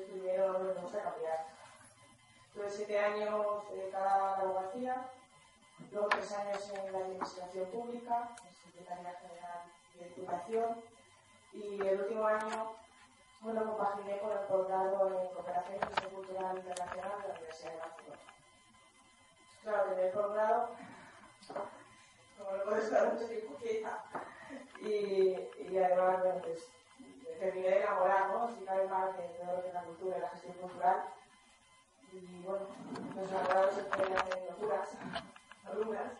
Primero me gusta cambiar. Tuve siete años dedicada a la abogacía, luego tres años en la administración pública, en Secretaría General de Educación y el último año bueno, compaginé con el posgrado en Cooperación y Gestión Cultural Internacional de la Universidad de Barcelona. Claro, tener el posgrado, como no puedes estar mucho tiempo quieta, y, y además, bueno, pues, terminé de enamorar, ¿no? Si cabe más de todo lo que es la cultura y la gestión cultural. Y bueno, los enamorados se pueden hacer locuras, alumnas,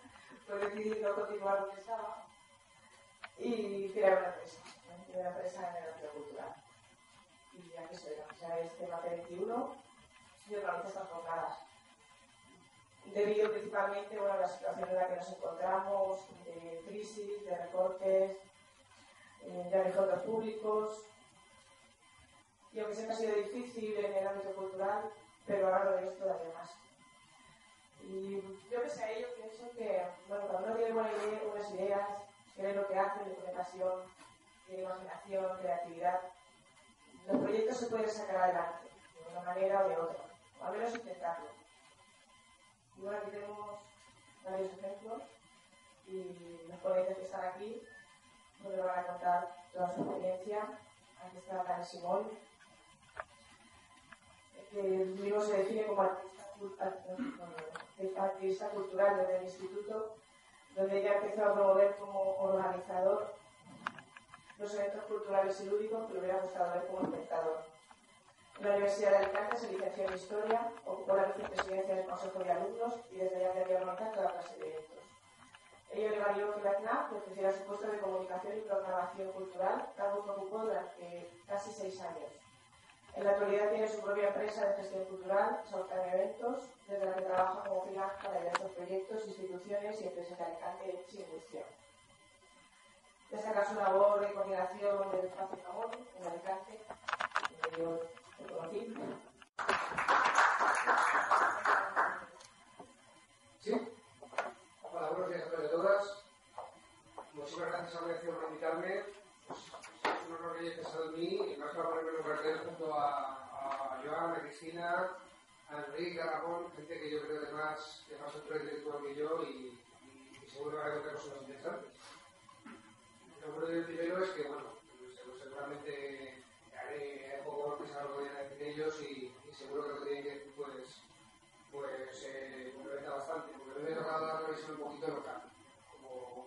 pues decidí no continuar donde estaba y crear una empresa, ¿no? una empresa en el ámbito cultural y aquí soy la oficial es tema P21 y organiza estas jornadas. Debido principalmente bueno, a la situación en la que nos encontramos, de crisis, de recortes, eh, de recortes públicos, y aunque que ha sido difícil en el ámbito cultural, pero ahora lo veis todavía más. Y yo sé a ello pienso que, bueno, cuando uno tiene buena idea, buenas ideas, cree lo que hace, le pone pasión, tiene imaginación, creatividad, los proyectos se pueden sacar adelante, de una manera o de otra, o al menos intentarlo. Y bueno, aquí tenemos varios ejemplos y los ponentes que están aquí nos van a contar toda su experiencia. Aquí está Tania Simón, que se define como artista, cultural desde el instituto, donde ella empezó a promover como organizador los eventos culturales y lúdicos que le hubiera gustado ver como espectador. En la Universidad de Alicante se licenció en Historia, ocupó la vicepresidencia del Consejo de Alumnos y desde allá quería organizar toda clase de eventos. Ello le valió que la CNAP ofreciera su puesto de comunicación y programación cultural, cargo que ocupó durante casi seis años. En la actualidad tiene su propia empresa de gestión cultural, Sautan Eventos, desde la que trabaja como freelance para diversos proyectos, instituciones y empresas de Alicante sin gestión destacar su labor de coordinación del espacio Jamón en Alicante, que yo conocí. Sí. Hola, buenos días a todos y a todas. Muchísimas gracias a la por invitarme. Pues, es un honor que hayáis pensado en mí y más para ponerme a, a Joan, a Cristina, a Enrique, a Ramón, gente que yo creo que más, que más intelectual que yo y, y, seguro que van a contar cosas interesantes. Lo que el primero es que, bueno, pues, seguramente haré poco pensar lo que voy a decir ellos y, y, seguro que lo tienen que pues, pues eh, complementa bastante, porque me ha tocado dar una visión un poquito local. Como,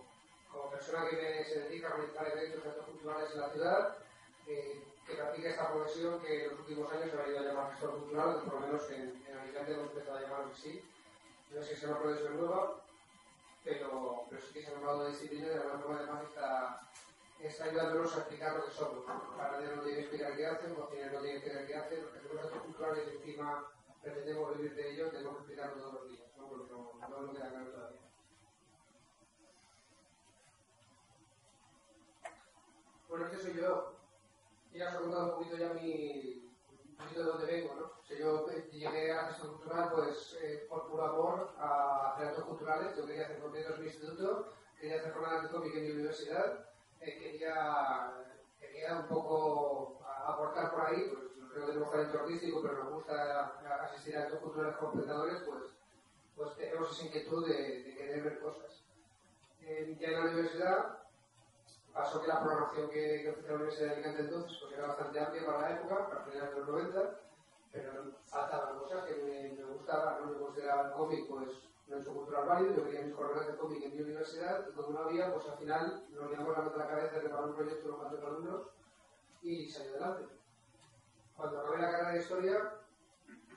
como persona que se dedica a realizar eventos actos culturales en la ciudad, eh, que practica esta profesión que en los últimos años se ha ido a llamar gestor cultural, por lo menos en, Alicante hemos empezado a llamarlo así. No sé si es una profesión nueva, pero, pero sí que se ha nombrado de disciplina y de alguna forma además está, está ayudándonos a explicar lo que somos. Para no tiene que explicar qué hacen, cocineros no tiene que explicar qué hacen, los que hacemos culturales encima pretendemos vivir de ello, tenemos que explicarlo todos los días, ¿no? porque no, no nos queda claro todavía. Bueno, este soy yo. He contado un poquito ya mi, un poquito de dónde vengo, ¿no? Si yo llegué a gestión cultural, pues eh, por puro amor a actos culturales. Yo quería hacer conciertos en mi instituto, quería hacer jornadas de cómic en mi universidad, eh, quería, quería un poco aportar por ahí, pues creo que tenemos talento artístico, pero nos gusta asistir a actos culturales con espectadores, pues, pues tenemos esa inquietud de, de querer ver cosas. Eh, ya en la universidad pasó que la programación que, que ofrecía la Universidad de Alicante entonces pues era bastante amplia para la época, para finales de los 90, pero faltaban cosas que me, me gustaban, no me consideraba el cómic, pues no un cultural válido, yo quería mis jornadas de cómic en mi universidad y como no había, pues al final nos liamos la mano la cabeza de preparar un proyecto unos cuantos alumnos y salió adelante. cuando acabé la carrera de historia,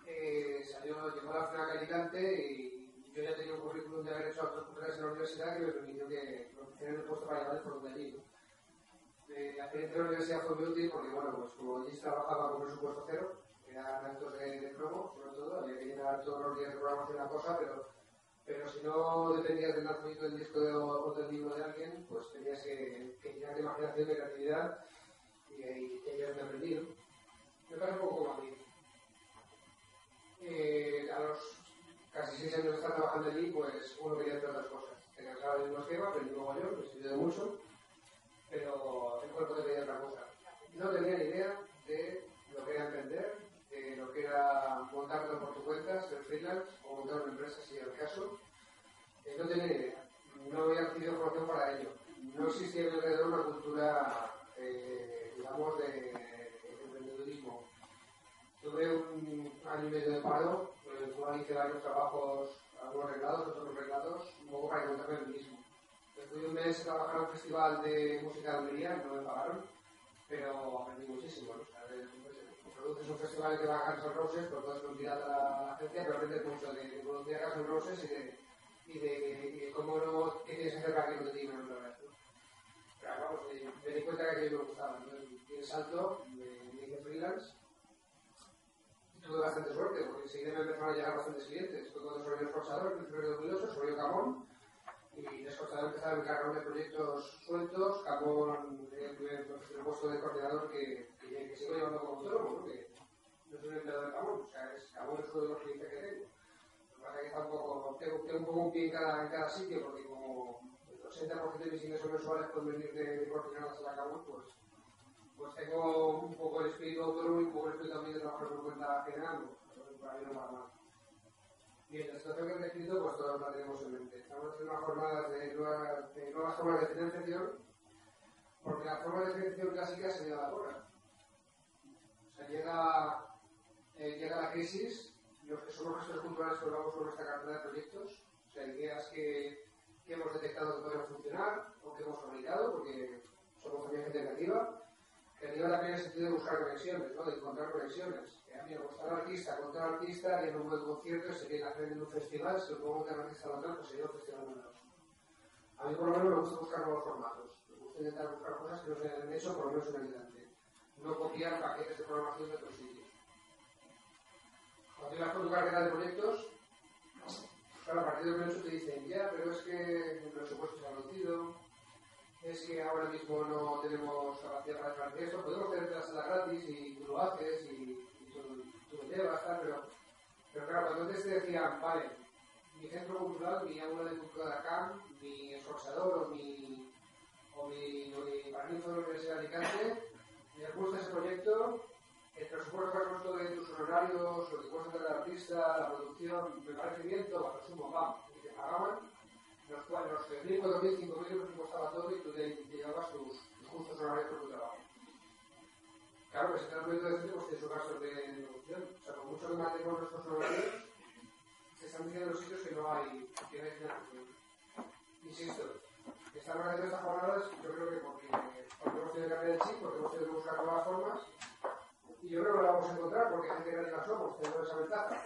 eh, salió, llegó la final Alicante y yo ya tenía un currículum de haber hecho otras carreras en la universidad que me permitió que me ofrecieran el puesto para llevar el fondo de allí. La experiencia de la universidad fue muy útil porque, bueno, pues como allí trabajaba con presupuesto cero, eran actos de, de promo, sobre todo, había que llenar todos los días de programación una cosa, pero, pero si no dependías del lanzamiento del disco de, o del libro de alguien, pues tenías que, que llenar de imaginación, de creatividad y, y, ellos me aprendí, Me pasa un poco como a mí. A los casi seis años de estar trabajando allí, pues uno quería hacer otras cosas. Te cansaba del mismo esquema, aprendí luego yo, me estudié mucho, pero el cuerpo te pedía otra cosa. No tenía ni idea de lo que era emprender, de lo que era montarlo por tu cuenta, ser freelance o montar una empresa si era el caso. Eh, no tenía ni idea. No había recibido formación para ello. No existía alrededor una cultura, eh, digamos, de emprendedurismo. Tuve un año y medio de paro, en el cual hice varios trabajos, algunos reglados, otros reglados, un poco para encontrarme el mismo. Después de un mes a trabajar en un festival de música de Almería, no me pagaron, pero aprendí muchísimo. O sea, produces un festival que va a Guns N' Roses, pues todo es mentira a la agencia, pero aprendes mucho de, de producir a Guns N' Roses y de, y de, y de cómo no, qué tienes que hacer para que no te digan otra vez. Pero vamos, me, me di cuenta que aquello me gustaba. Entonces, di el salto, me, me hice freelance tuve bastante suerte, porque enseguida me empezaron a llegar bastantes clientes. Fue cuando sobre el esforzador, en febrero de 2008, sobre Camón, y esforzador empezaba a encargar de proyectos sueltos. Camón tenía el primer el puesto de coordinador que, que, que sigo llevando como autónomo, ¿no? que no soy un empleado de Camón, o sea, es, Camón es uno de los clientes que tengo. Lo que pasa es que tengo, tengo un poco un pie en cada, en cada sitio, porque como el 80% de mis ingresos mensuales pueden venir de, de coordinadas a la Camón, pues pues tengo un poco el espíritu autónomo y un poco el espíritu también de trabajar por cuenta general, para mí no va mal. Bien, la situación que he descrito, pues todas la tenemos en mente. Estamos haciendo unas jornadas de nuevas, de formas de financiación, porque la forma de financiación clásica se lleva a la porra. O sea, llega, eh, llega la crisis, los que somos gestores culturales colgamos con nuestra cartera de proyectos, o sea, ideas que, que hemos detectado que pueden funcionar o que hemos fabricado, porque somos también gente creativa, creativa también en el sentido de buscar conexiones, ¿no? de encontrar conexiones. Que a mí me gusta un artista contra un artista, haría un buen concierto, se quiere hacer en un festival, si lo pongo que un artista local, pues sería un festival menor. A mí por lo menos me gusta buscar nuevos formatos, me gusta intentar buscar cosas que no se hayan hecho por lo menos en Alicante. No copiar paquetes de programación de otros sitios. Cuando llegas con tu carrera de proyectos, claro, a partir del momento te dicen, ya, pero es que el presupuesto se ha reducido, es que ahora mismo no tenemos capacidad para hacer esto, podemos tener la gratis y tú lo haces y, tú, tú, lo llevas, pero, pero claro, cuando antes te decían, vale, mi centro cultural, mi aula de cultura de ACAM, mi esforzador o mi, o mi, o mi de la Universidad de Alicante, me gusta ese proyecto, el presupuesto que has puesto de tus honorarios, lo que cuesta del artista, la producción, me parece bien, todo, lo sumo, vamos, y te pagaban los cuales los 3.000, 4.000, 5.000 euros costaba todo y tú te, llevabas tus, justos horarios por tu trabajo. Claro, que si te das cuenta de decir, pues tienes un gasto de, de producción. O sea, con mucho que mantenemos nuestros horarios, se están diciendo en los sitios que no hay, que no hay financiación. Insisto, estamos haciendo estas jornadas, yo creo que porque, porque hemos tenido que cambiar el chip, porque hemos tenido que buscar nuevas formas, y yo creo que lo vamos a encontrar, porque gente creativa somos, tenemos esa ventaja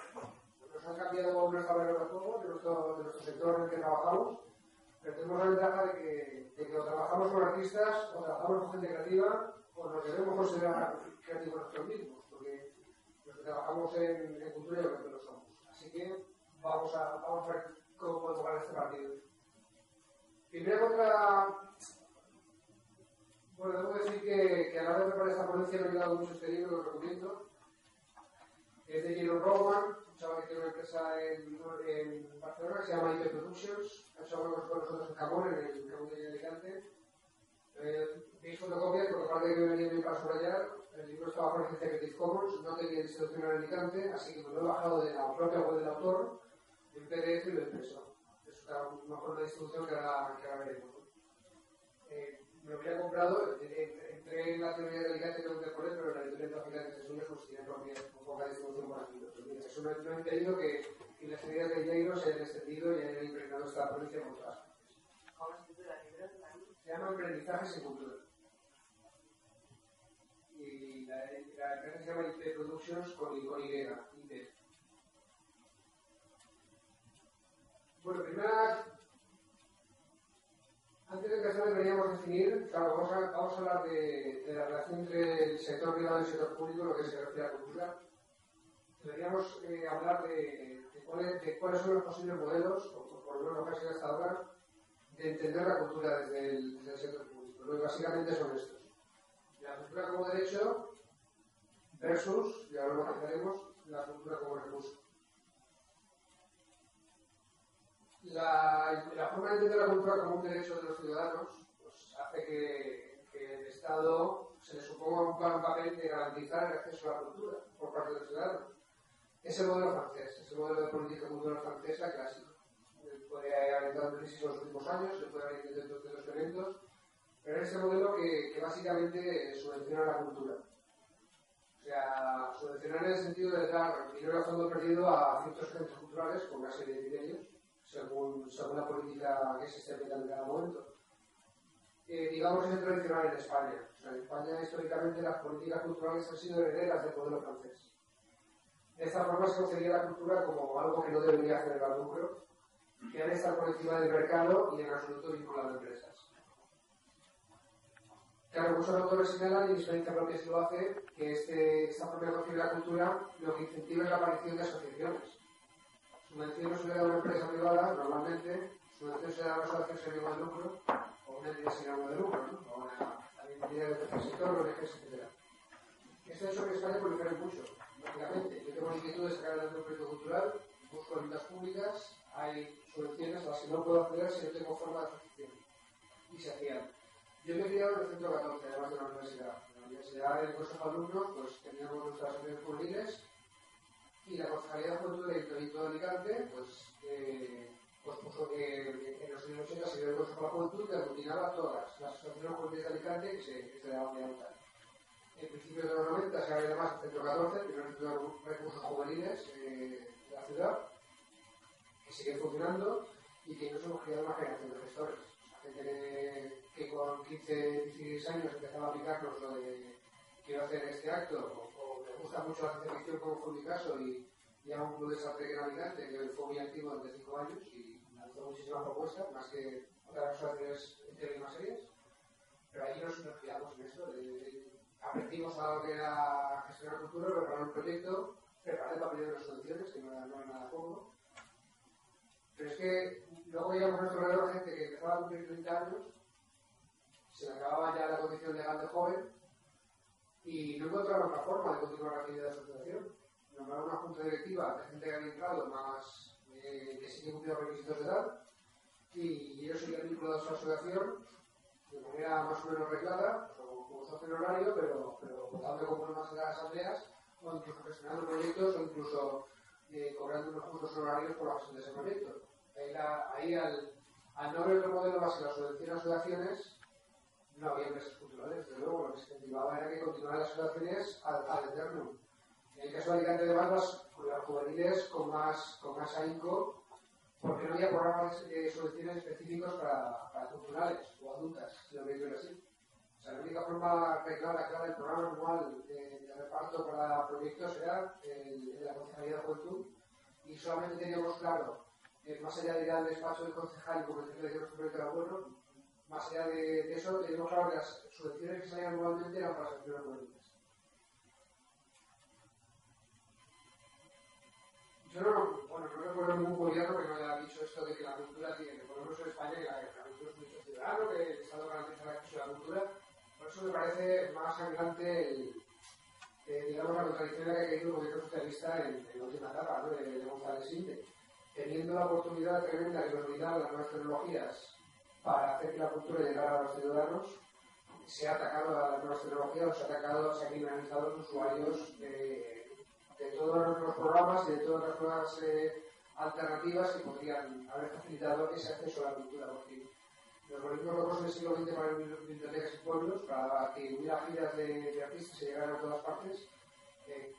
de nuestro, de nuestro sector en el que trabajamos, pero tenemos la ventaja de que, de que o trabajamos con artistas, o trabajamos con gente creativa, o nos debemos considerar creativos nosotros mismos, porque los que trabajamos en, en cultura yo creo que lo somos. Así que vamos a, vamos a ver cómo podemos ganar este partido. Primero contra... Bueno, debo decir que, que a la hora de preparar esta ponencia me ha ayudado mucho este libro, lo recomiendo. Es de Jero Rowan, un chaval que tiene una empresa en, en Barcelona que se llama IP Productions, ha hecho algo con nosotros en Camón, en el Camón de Alicante. Eh, veis fotocopias, porque aparte que me venía bien para subrayar, el libro estaba con licencia Creative Commons, no tenía distribución en Alicante, así que me lo he bajado de la propia web del autor, en PDF y lo he impreso. Es una forma de distribución que ahora, que ahora veremos. Eh, me lo había comprado, entré en la teoría de Alicante y pregunté por él, pero la editorial de de Jesús pues tiene propia, con poca distribución por aquí. Mira, eso no, no he impedido que, que las ideas de Jairo se hayan extendido y hayan impregnado esta provincia con otras partes. ¿Cómo se titula el libro? Se llama Aprendizajes en Cultura. Y la, la empresa se llama IP Productions con, con Y. Bueno, primera, antes de empezar deberíamos definir, claro, vamos a, hablar de, la relación entre el sector privado y el sector público, lo que se refiere a la cultura. Deberíamos eh, hablar de, cuáles, son los posibles modelos, o por lo menos lo que ha sido hasta ahora, de entender la cultura desde el, sector público. Lo básicamente son estos. La cultura como derecho versus, y ahora lo analizaremos, la cultura como recurso. La, forma de entender la cultura como un derecho de los ciudadanos pues, hace que, el Estado se le suponga un, papel de garantizar el acceso a la cultura por parte de los ciudadanos. Es el modelo francés, es el modelo de política cultural francesa clásico. Puede haber entrado en crisis en los últimos años, se puede haber dentro de los eventos, pero es ese modelo que, que básicamente subvenciona la cultura. O sea, subvencionar en el sentido de dar dinero a fondo perdido a ciertos centros culturales con una serie de criterios, según, según la política que se esté aplicando en cada momento. Eh, digamos es tradicional en España. En España históricamente las políticas culturales han sido herederas del modelo francés. De esta forma se concebía la cultura como algo que no debería generar lucro, que ha de estar por encima del mercado y en absoluto vinculado a empresas. Claro, muchos autores señalan, y propia se lo hace, que este, esta propia de la cultura lo que incentiva es la aparición de asociaciones. Subvención no se le da a una empresa privada, normalmente, subvención se da a una asociación sin de lucro, o una entidad sin ánimo de lucro, ¿no? o una entidad del tercer sector, o etc. Es hecho que España prolifera mucho, lógicamente. Yo tengo inquietud de sacar el proyecto cultural, busco ayudas públicas, hay subvenciones las que no puedo acceder si no tengo forma de asociación. Y se hacían. Yo me he criado en el centro 14, además de la universidad. En la universidad, en el consejo de alumnos, pues teníamos nuestras asociaciones juveniles y la Concejalía de Juventud del Ayuntamiento de Alicante, pues, eh, pues puso que en los años 80 se dio el consejo de la juventud que aglutinaba todas las asociaciones juveniles de Alicante que se, que se daban de alta. En principios de los 90 se abre además el centro 14, el primer centro de recursos juveniles eh, de la ciudad, que sigue funcionando y que nos hemos creado una generación de gestores. O sea, gente que que con 15, 16 años empezaba a aplicarnos lo de quiero hacer este acto, o, me gusta mucho la ciencia como fue mi caso, y, y a un club de Sartre que Alicante, que fue muy activo durante 5 años y lanzó muchísimas propuestas, más que otras asociaciones y más serias. Pero ahí nos, nos quedamos en de, de, aprendimos a lo que era gestionar cultura, preparar un proyecto, preparar el papel de las subvenciones, que no era, nada cómodo. Pero es que luego veíamos a nuestro gente que empezaba a cumplir 30 años se le acababa ya la condición legal de joven y no encontraron otra forma de continuar la actividad de asociación. Nombraron una junta directiva de gente que había entrado más eh, que sí que requisitos de edad y ellos seguían vinculados a la asociación de manera más o menos reglada, como, como socio horario, pero, pero votando como más en las asambleas o incluso gestionando proyectos o incluso eh, cobrando unos puntos honorarios por la gestión de ese proyecto. Ahí, la, ahí al, al no haber otro modelo más que la subvención a asociaciones, no había empresas culturales, desde luego, lo que se incentivaba era que continuaran las asociaciones al, al eterno. En el caso de Alicante, además, las, las juveniles con más, con más ahínco, porque no había programas de subvenciones específicos para, para culturales o adultas, si lo veis así. O sea, la única forma clara, clara del programa anual de, de, reparto para proyectos era el, el la Concejalía de Juventud y solamente teníamos claro, eh, más allá de ir al despacho del concejal y convencerle de que nuestro proyecto era bueno, más allá de, de eso, tenemos claro que las subvenciones que salían anualmente eran para las acciones políticas. Yo no, bueno, no recuerdo ningún gobierno que no haya dicho esto de que la cultura tiene, por lo menos en España, que la, la cultura es derecho ciudadano, que el Estado garantiza el acceso a la cultura. Por eso me parece más sangrante el, eh, digamos, la contradicción que ha querido el gobierno socialista en, en la última etapa, ¿no? de, de González Sinte. Teniendo la oportunidad tremenda que nos brindaban las nuevas tecnologías para hacer que la cultura llegara a los ciudadanos, se ha atacado a las nuevas tecnologías, se ha atacado, se ha criminalizado a los usuarios de, de todos los programas y de todas las nuevas eh, alternativas que podrían haber facilitado ese acceso a la cultura. Porque los volvimos locos del siglo XX para bibliotecas y pueblos, para que hubiera giras de, de artistas y llegaran a todas partes. Eh,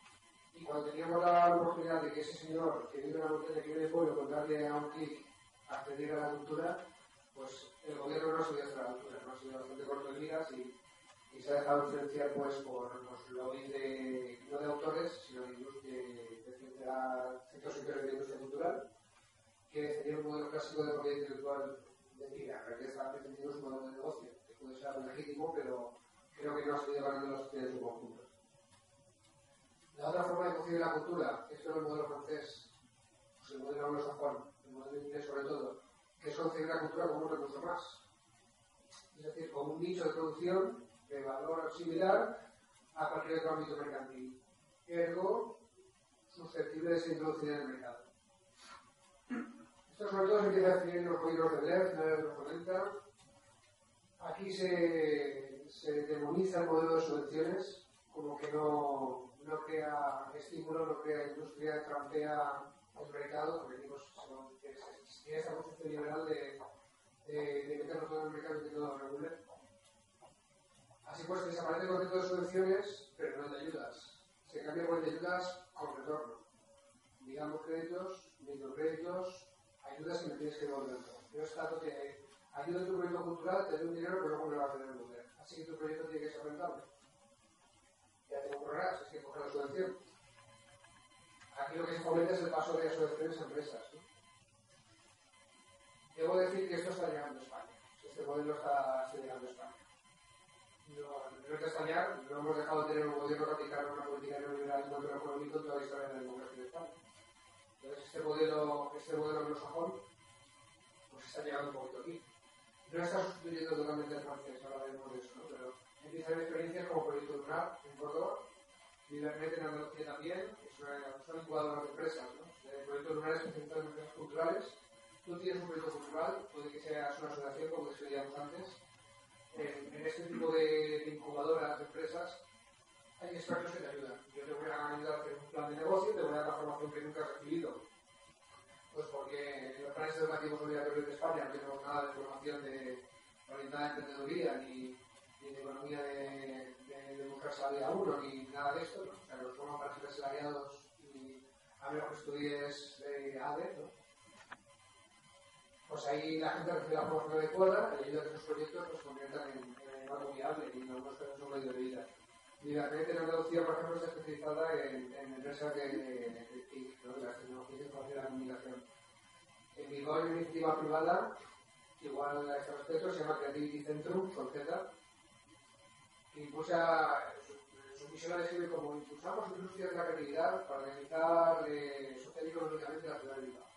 y cuando teníamos la oportunidad de que ese señor que vive en la montaña, que vive en el pueblo, con darle a un clic acceder a la cultura, pues el gobierno no ha subido hacer la cultura, no ha sido bastante corto en miras y, se ha dejado influenciar pues, por los lobbies de, no de autores, sino de, de, de, sectores sectores de industria cultural, que sería un modelo clásico de propiedad intelectual de tira. Realidad está defendiendo un modelo de negocio, que puede ser legítimo, pero creo que no ha salido ganando sociedad en su conjunto. La otra forma de concebir la cultura, esto es el modelo francés, pues el modelo anglosajón, el modelo inglés sobre todo, que es concebir la cultura como un recurso más. Es decir, como un nicho de producción de valor similar a cualquier otro ámbito mercantil. Ergo, susceptible de ser introducida en el mercado. Esto sobre todo se empieza a definir en los códigos de Blair, finales de los 90. Aquí se, demoniza el modelo de subvenciones, como que no, no crea estímulo, no crea industria, trampea el mercado, porque digo, tiene esa concepción liberal de, de, de todo en el mercado y que todo lo regule. Así pues, desaparece el concepto de subvenciones, pero no de ayudas. Se cambia por el de ayudas con retorno. Digamos créditos, microcréditos, ayudas que me tienes que devolver. Yo estato que ayuda a tu proyecto cultural, te doy un dinero, pero luego me lo vas a devolver. Así que tu proyecto tiene que ser rentable. Ya te si es que coger la subvención. Aquí lo que se fomenta es el paso de las subvenciones a empresas. ¿no? Debo decir que esto está llegando a España. Este modelo está, llegando a España no, es España, no hemos dejado de tener un gobierno radical una política neoliberal y modelo económico en toda la historia de la democracia de España. Entonces, este modelo, este modelo anglosajón, pues está llegando un poquito aquí. No está sustituyendo totalmente el francés, ahora veremos de eso, ¿no? pero empieza a haber experiencias como Proyecto Lunar en Córdoba, Libernet en Andalucía también, una, son incubadoras de empresas. ¿no? El Proyecto Lunar es especializado en empresas culturales. Tú tienes un proyecto cultural, puede que seas una asociación, como decíamos antes, en, este tipo de, incubadoras de empresas hay expertos que te ayudan. Yo te voy a ayudar a hacer un plan de negocio, te voy a dar la formación que nunca has recibido. Pues porque en los planes educativos obligatorios de España no tenemos nada de formación de orientada a emprendeduría, ni, de economía de, de, de mujer salida uno, ni nada de esto. ¿no? O sea, los forman para ser salariados y a menos que estudies de ADE, ¿no? Pues ahí la gente recibe la formación adecuada y ayuda a que sus proyectos pues, conviertan en, en, algo viable y no muestren su medio de vida. Y la red en Andalucía, por ejemplo, está especializada en, en empresas de, TIC, de las tecnologías de información y la comunicación. En vigor, una iniciativa privada, igual a este respecto, se llama Creativity Centrum, con Z, que impulsa, su, su misión la describe como impulsamos industrias de la creatividad para realizar eh, social y económicamente la ciudad de Bilbao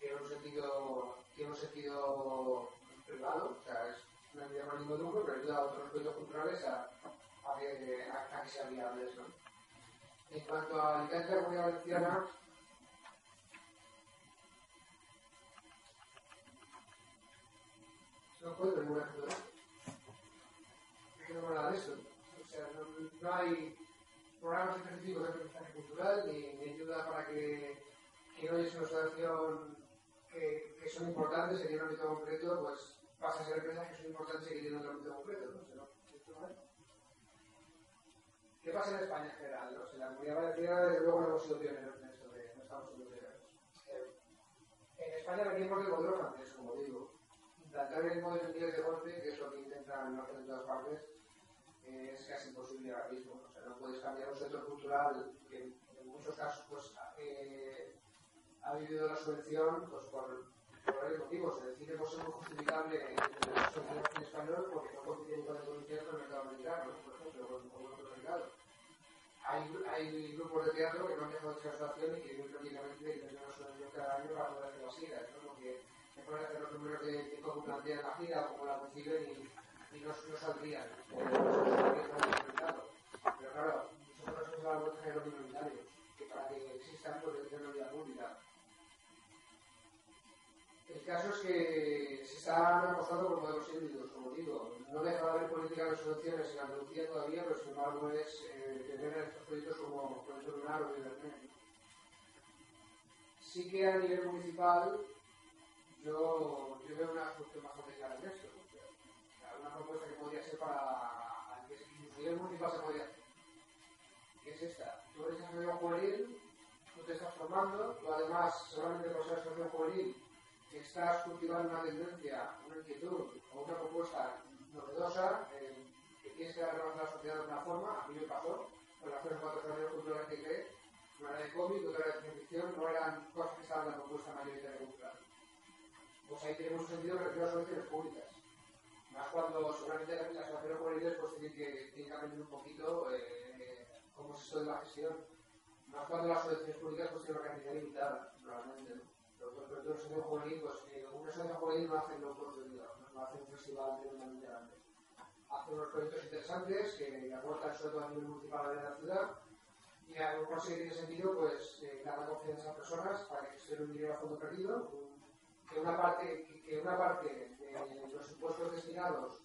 tiene un sentido, tiene un sentido privado, o sea, es entidad con ánimo de lucro, pero ayuda a otros proyectos culturales a, a, que, a, a que sean viables. ¿no? En cuanto a Alicante, la comunidad valenciana, no encuentro ningún ejemplo de esto. No de esto. O sea, no, no hay programas específicos de aprendizaje cultural ni, ni ayuda para que, que no haya una situación que, son importantes en un ámbito concreto, pues pasa a ser empresas que son importantes y que tienen otro ámbito concreto. ¿no? ¿Qué pasa en España en general? ¿no? En la comunidad valenciana, desde luego, no hemos sido pioneros en esto, de, no estamos siendo pioneros. Eh, en España venimos del modelo francés, como digo. Implantar el modelo inglés de golpe, que es lo que intentan hacer en todas partes, eh, es casi imposible ahora mismo. O sea, no puedes cambiar un sector cultural que en muchos casos pues, eh, ha vivido la subvención pues, por, por varios motivos. Cine puede ser muy justificable en la subvención en español porque no compite con el concierto en el mercado americano, por ejemplo, con, con otros mercados. Hay, hay grupos de teatro que no han dejado de ser asociación y que muy prácticamente tienen una subvención cada año para poder hacer las giras, ¿no? porque se pueden hacer los números de, de cómo plantean la gira o cómo la conciben y, y no, no saldrían. Pero claro, nosotros somos la vuelta de los minoritarios, que para que existan pues caso es que se están apostando por modelos híbridos, como digo. No deja de haber política de subvenciones en Andalucía todavía, pero sin embargo es eh, tener estos proyectos como Proyecto Lunar o Ibernet. Sí que a nivel municipal yo, yo veo una solución bastante clara en esto. O sea, una propuesta que podría ser para a nivel municipal se podría hacer. ¿Qué es esta? Tú eres asociación juvenil, tú te estás formando, tú además, solamente por ser asociación juvenil, estás cultivando una tendencia, una inquietud o una propuesta novedosa, eh, tienes que darle a la sociedad de una forma, a mí me pasó, con las tres o cuatro años culturales que creé, no era de cómic, otra era de ficción, no eran cosas que estaban en la propuesta mayoritaria cultural. Pues ahí tenemos un sentido que refiere a soluciones públicas. Más cuando seguramente las relaciones políticas pues tienen que, tienen que aprender un poquito eh, cómo es esto de la gestión. Más cuando las soluciones públicas pues tienen una cantidad limitada, probablemente, ¿no? Pero sobre todo el sonido juvenil, pues eh, una asociación juvenil no hace lo propio, digamos, no hace un festival tremendamente grande. Hace unos proyectos interesantes que aportan sobre todo a nivel municipal de la ciudad y a lo mejor si tiene sentido, pues eh, dar la confianza a personas para que gestionen un dinero a fondo perdido, que una parte, que una parte de los impuestos destinados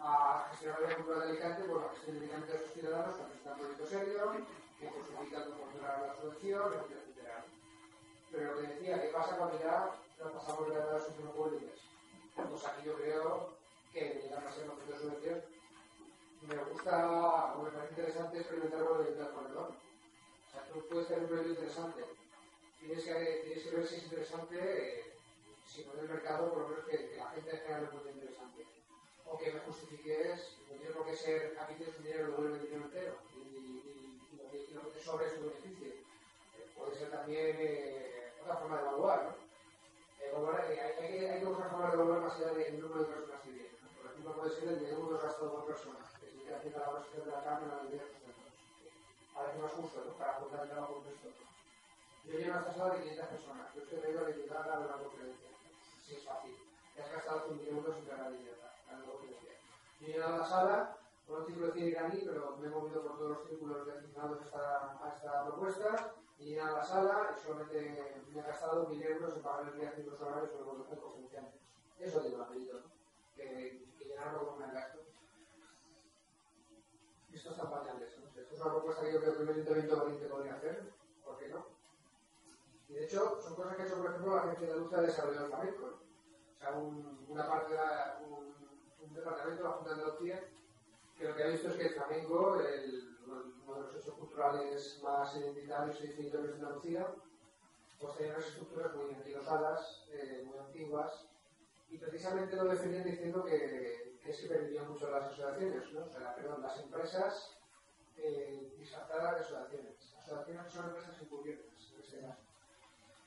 a gestionar la cultura de Alicante, pues la gestión directamente de sus ciudadanos, que presentan proyectos serios, que justifican cómo funcionará la subvención, etcétera, etcétera. Pero lo que decía, ¿qué pasa cuando ya nos pasamos de las subvenciones públicas? Pues aquí yo creo que llegan a ser los de subvención. Me gusta, o me parece interesante experimentar con el corredor. O sea, tú puedes tener un proyecto interesante, tienes que, tienes que ver si es interesante. Eh, si no del mercado, por lo menos que, la gente en general lo muy interesante. O que me justifiques, no tiene por qué ser, aquí tienes un dinero, lo vuelve el dinero entero, y, sobra es beneficio. Eh, puede ser también eh, otra forma de evaluar, ¿no? Evaluar, eh, hay, hay, hay que buscar formas de evaluar más allá del número de personas que vienen. ¿no? Por ejemplo, puede ser el de euros gastados por persona, que significa que la organización de la Cámara en ley de Parece más justo, ¿no? Para afrontar el trabajo con esto. Yo llevo una sala de 500 personas, yo estoy traído a dedicar a una conferencia sí es fácil. Te has gastado 100 euros en cada dieta, algo que decía. Yo he llegado a la sala con un círculo de cine iraní, pero me he movido por todos los círculos destinados a esta, a esta propuesta. Y llegado a la sala y solamente me he gastado 1.000 euros en pagar el día 5 horarios sobre los conferenciantes. Eso digo, apellido, ¿no? que, que llenarlo con un gasto. Esto está pañales, ¿no? Esto es una propuesta que yo creo que un ayuntamiento valiente podría hacer, ¿por qué no? Y de hecho, son cosas que ha hecho, por ejemplo, la Agencia de Luz de Desarrollo del Flamenco. O sea, un, una parte de un, un, departamento, la Junta de Andalucía, que lo que ha visto es que el flamenco, uno de los hechos culturales más identitarios y definitorios de Andalucía, pues tenía unas estructuras muy anquilosadas, eh, muy antiguas, y precisamente lo defendían diciendo que, es que permitían mucho las asociaciones, o sea, perdón, las empresas eh, disfrazadas de asociaciones. Asociaciones son empresas encubiertas, en este caso.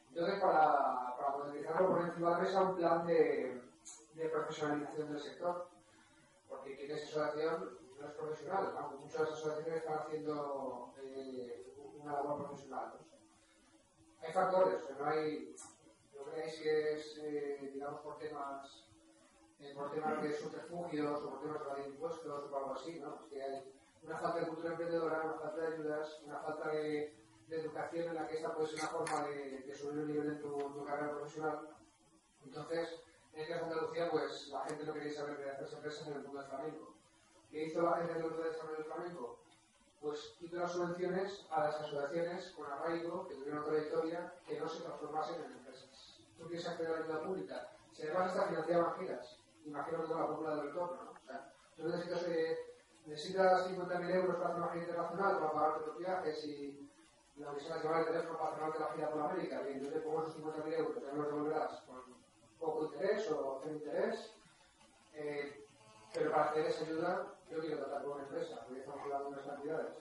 Entonces, para, para modernizarlo, por encima de la mesa un plan de profesionalización del sector, porque quien es asociación no es profesional, aunque muchas asociaciones están haciendo eh, una labor profesional. Hay factores, no hay, no creáis que es, eh, digamos, por temas, eh, por temas de subterfugios o por temas de impuestos o algo así, ¿no? Es que hay una falta de cultura emprendedora, una falta de ayudas, una falta de educación en la que esta puede ser una forma de, de subir el nivel de tu, tu, carrera profesional. Entonces, en de Andalucía, pues la gente no quería saber de hacer empresas en el mundo del flamenco. ¿Qué hizo la gente en el mundo del desarrollo del flamenco? Pues quitó las subvenciones a las asociaciones con arraigo, que tuvieron trayectoria, que no se transformasen en empresas. ¿Tú quieres acceder a la ayuda pública? Si además está financiada giras, imagino que con la cúpula del retorno, ¿no? O sea, tú necesitas, eh, necesitas 50.000 euros para hacer una gira internacional, para pagarte los viajes y la Comisión Nacional de Teléfono Nacional de la Gira por América, bien, yo te pongo esos 50.000 euros, te los devolverás con poco interés o cero interés, eh, pero para hacer esa ayuda yo quiero tratar con una empresa, porque estamos hablando de unas cantidades.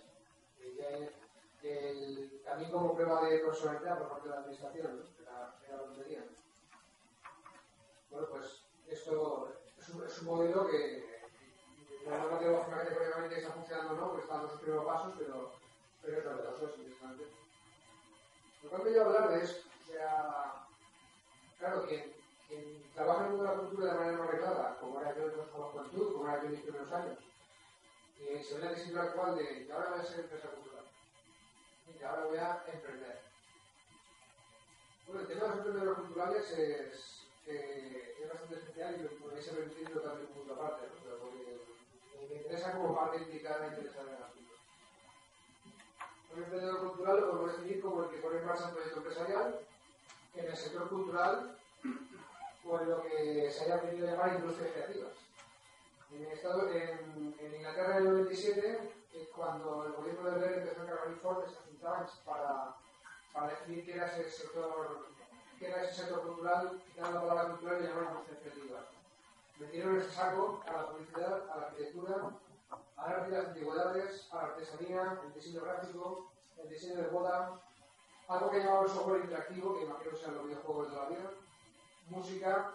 El, también como prueba de personalidad por parte de la administración, la, de la tontería. Bueno, pues esto es un, es modelo que no, no tengo que que está funcionando o no, porque están los primeros pasos, pero pero es novedoso, es interesante. Por tanto, yo hablar de esto, o sea, claro, quien trabaja en el la cultura de manera no arreglada, como era yo la juventud, como era yo en mis primeros años, y se ve la tesitura actual de que ahora voy a ser empresa cultural, y que ahora voy a emprender. Bueno, el tema de los emprendedores culturales es, eh, es bastante especial y me podéis permitir también un punto aparte, ¿no? porque me interesa como parte indicada e interesada en la un emprendedor cultural lo podemos definir como el que pone en marcha un proyecto empresarial en el sector cultural en lo que se haya venido a llamar industrias creativas. En, estado, en, en Inglaterra en el 97, cuando el gobierno de Blair empezó a encargar informes a para, para definir qué era ese sector, qué era ese sector cultural, quitando la palabra cultural y llamaron industrias creativas. Metieron ese saco a la publicidad, a la arquitectura al arte de las antigüedades, a la artesanía, el diseño gráfico, el diseño de boda, algo que llamamos software interactivo, que imagino que sean los videojuegos de la vida, música,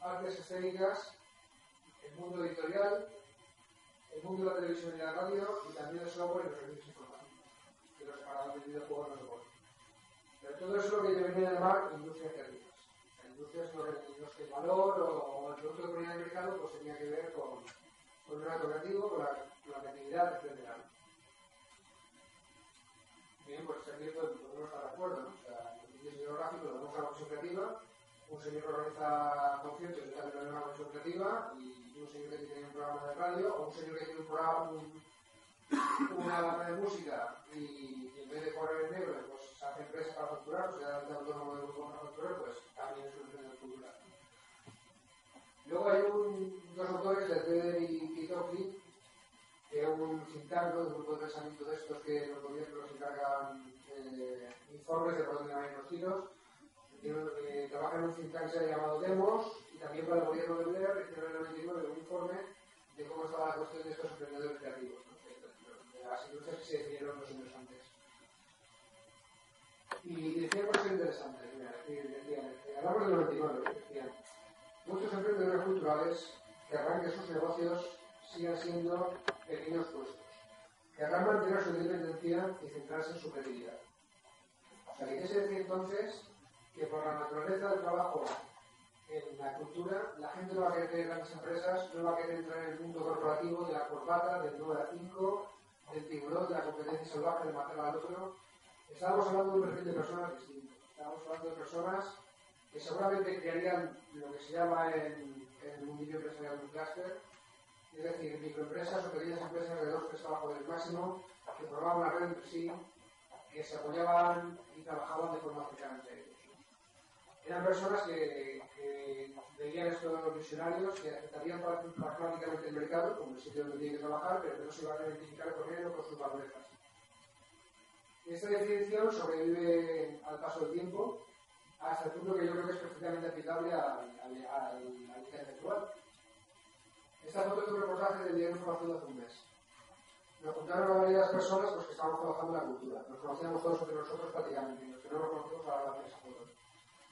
artes escénicas, el mundo editorial, el mundo de la televisión y la radio, y también el software y los servicios informáticos, que los de videojuegos no soportan. Pero todo eso es lo que debería llamar industrias creativas. Industrias en los que el valor o, el producto que ponía en el mercado pues tenía que ver con, con un acto creativo, con la, con la creatividad, etc. Bien, pues aquí podemos estar de acuerdo, el lo vemos a la comisión creativa, un señor que organiza conciertos y también una comisión creativa, y un señor que tiene un programa de radio, o un señor que tiene un programa, un, una banda de música y, en vez de correr en negro, pues hace empresa para facturar, o sea, de autónomo de grupo para facturar, pues también es un emprendedor cultural. Luego hay dos autores, de Feder y Tocli, que es un think un grupo de pensamiento de estos que los gobiernos encargan eh, informes de por dónde van los tiros. Eh, trabaja en un think tank llamado Demos y también para el gobierno de Blair en el 99 un informe de cómo estaba la cuestión de estos emprendedores creativos las industrias que se definieron los años antes. Y decían cosas interesantes, mira, decían, hablamos del 99, decían, muchos emprendedores culturales querrán que sus negocios sigan siendo pequeños puestos, querrán mantener su independencia y centrarse en su creatividad. O sea, que se decir entonces que por la naturaleza del trabajo en la cultura, la gente no va a querer tener grandes empresas, no va a querer entrar en el mundo corporativo de la corbata, del 9 a 5, del tiburón, de la competencia salvaje, de matar al otro, estábamos hablando de un perfil de personas distinto. Estábamos hablando de personas que seguramente crearían lo que se llama en, el mundillo empresarial un clúster, es decir, microempresas o pequeñas empresas de dos, tres trabajos del máximo, que formaban una red entre sí, que se apoyaban y trabajaban de forma cercana. Eran personas que, veían estos visionarios que aceptarían pragmáticamente el mercado como el sitio donde tienen que trabajar, pero que no se iban a identificar con él o con sus valores Esta definición sobrevive al paso del tiempo hasta el punto que yo creo que es perfectamente aplicable al, al, actual. Esta foto es un reportaje del diario Información de hace un mes. Nos juntaron a varias personas pues, que estábamos trabajando en la cultura. Nos conocíamos todos entre nosotros prácticamente, los que no nos conocemos ahora de esa